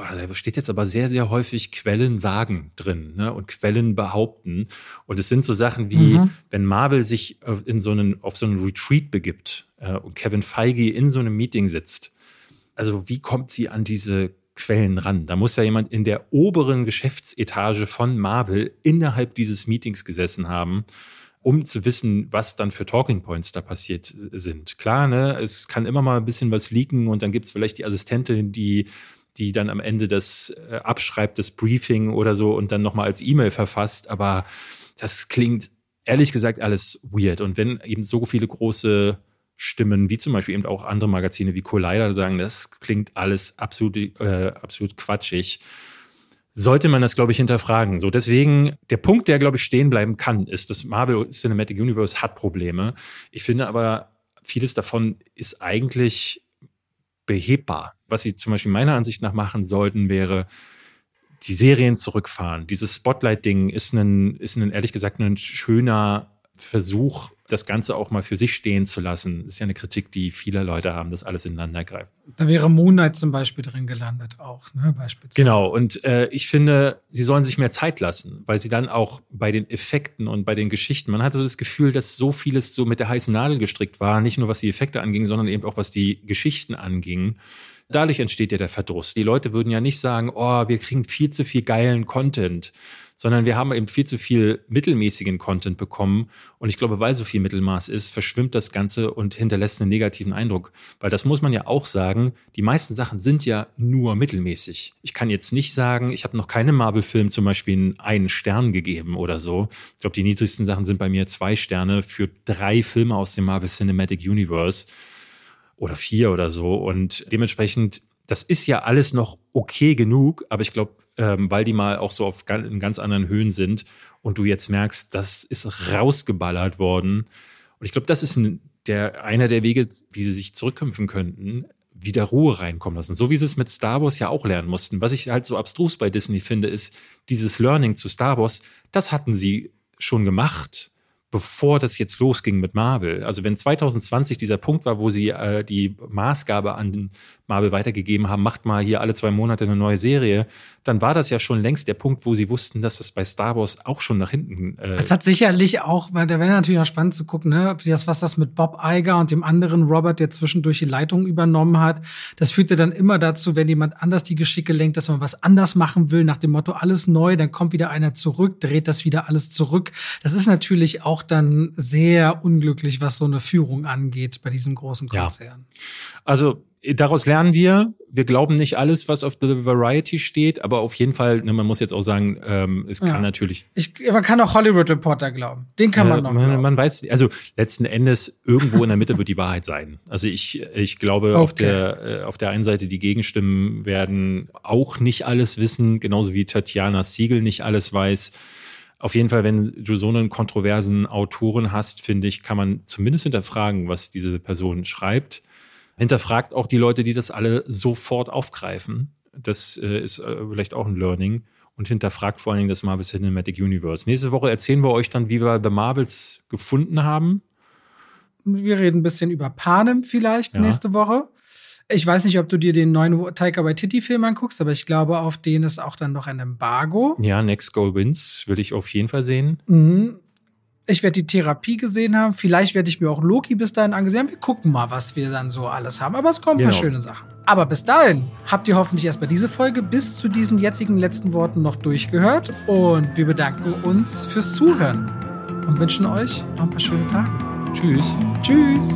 boah, da steht jetzt aber sehr, sehr häufig Quellen sagen drin ne? und Quellen behaupten. Und es sind so Sachen wie, mhm. wenn Marvel sich äh, in so einen, auf so einen Retreat begibt äh, und Kevin Feige in so einem Meeting sitzt. Also wie kommt sie an diese Quellen ran. Da muss ja jemand in der oberen Geschäftsetage von Marvel innerhalb dieses Meetings gesessen haben, um zu wissen, was dann für Talking Points da passiert sind. Klar, ne, es kann immer mal ein bisschen was leaken und dann gibt es vielleicht die Assistentin, die die dann am Ende das äh, abschreibt, das Briefing oder so und dann nochmal als E-Mail verfasst. Aber das klingt ehrlich gesagt alles weird. Und wenn eben so viele große Stimmen, wie zum Beispiel eben auch andere Magazine wie Collider sagen, das klingt alles absolut, äh, absolut quatschig. Sollte man das, glaube ich, hinterfragen. So, deswegen, der Punkt, der, glaube ich, stehen bleiben kann, ist, dass Marvel Cinematic Universe hat Probleme. Ich finde aber, vieles davon ist eigentlich behebbar. Was sie zum Beispiel meiner Ansicht nach machen sollten, wäre, die Serien zurückfahren. Dieses Spotlight-Ding ist ein, ist ein, ehrlich gesagt, ein schöner Versuch, das Ganze auch mal für sich stehen zu lassen, ist ja eine Kritik, die viele Leute haben, dass alles ineinander greift. Da wäre Moonlight zum Beispiel drin gelandet auch, ne, beispielsweise. Genau, und äh, ich finde, sie sollen sich mehr Zeit lassen, weil sie dann auch bei den Effekten und bei den Geschichten, man hatte so das Gefühl, dass so vieles so mit der heißen Nadel gestrickt war, nicht nur was die Effekte anging, sondern eben auch was die Geschichten anging. Dadurch entsteht ja der Verdruss. Die Leute würden ja nicht sagen, oh, wir kriegen viel zu viel geilen Content, sondern wir haben eben viel zu viel mittelmäßigen Content bekommen. Und ich glaube, weil so viel Mittelmaß ist, verschwimmt das Ganze und hinterlässt einen negativen Eindruck. Weil das muss man ja auch sagen, die meisten Sachen sind ja nur mittelmäßig. Ich kann jetzt nicht sagen, ich habe noch keinem Marvel-Film zum Beispiel einen Stern gegeben oder so. Ich glaube, die niedrigsten Sachen sind bei mir zwei Sterne für drei Filme aus dem Marvel Cinematic Universe oder vier oder so. Und dementsprechend, das ist ja alles noch okay genug, aber ich glaube, ähm, weil die mal auch so auf in ganz anderen Höhen sind und du jetzt merkst, das ist rausgeballert worden. Und ich glaube, das ist ein, der, einer der Wege, wie sie sich zurückkämpfen könnten, wieder Ruhe reinkommen lassen. So wie sie es mit Star Wars ja auch lernen mussten. Was ich halt so abstrus bei Disney finde, ist dieses Learning zu Star Wars, das hatten sie schon gemacht bevor das jetzt losging mit Marvel. Also wenn 2020 dieser Punkt war, wo sie äh, die Maßgabe an Marvel weitergegeben haben, macht mal hier alle zwei Monate eine neue Serie, dann war das ja schon längst der Punkt, wo sie wussten, dass das bei Star Wars auch schon nach hinten. Äh es hat sicherlich auch, weil da wäre natürlich auch spannend zu gucken, ne, das, was das mit Bob Iger und dem anderen Robert, der zwischendurch die Leitung übernommen hat, das führte dann immer dazu, wenn jemand anders die Geschicke lenkt, dass man was anders machen will, nach dem Motto alles neu, dann kommt wieder einer zurück, dreht das wieder alles zurück. Das ist natürlich auch dann sehr unglücklich, was so eine Führung angeht bei diesem großen Konzern. Ja. Also daraus lernen wir, wir glauben nicht alles, was auf The Variety steht, aber auf jeden Fall, ne, man muss jetzt auch sagen, ähm, es kann ja. natürlich. Ich, man kann auch Hollywood Reporter glauben. Den kann äh, man noch. Man, man, weiß, also letzten Endes irgendwo in der Mitte wird die Wahrheit sein. Also ich, ich glaube, okay. auf der äh, auf der einen Seite die Gegenstimmen werden auch nicht alles wissen, genauso wie Tatjana Siegel nicht alles weiß. Auf jeden Fall, wenn du so einen kontroversen Autoren hast, finde ich, kann man zumindest hinterfragen, was diese Person schreibt hinterfragt auch die Leute, die das alle sofort aufgreifen. Das äh, ist äh, vielleicht auch ein Learning. Und hinterfragt vor allen Dingen das Marvel Cinematic Universe. Nächste Woche erzählen wir euch dann, wie wir The Marvels gefunden haben. Wir reden ein bisschen über Panem vielleicht ja. nächste Woche. Ich weiß nicht, ob du dir den neuen Taika Waititi-Film anguckst, aber ich glaube, auf den ist auch dann noch ein Embargo. Ja, Next Goal Wins will ich auf jeden Fall sehen. Mhm. Ich werde die Therapie gesehen haben. Vielleicht werde ich mir auch Loki bis dahin angesehen haben. Wir gucken mal, was wir dann so alles haben. Aber es kommen genau. ein paar schöne Sachen. Aber bis dahin habt ihr hoffentlich erstmal diese Folge bis zu diesen jetzigen letzten Worten noch durchgehört. Und wir bedanken uns fürs Zuhören und wünschen euch noch ein paar schöne Tage. Tschüss. Tschüss.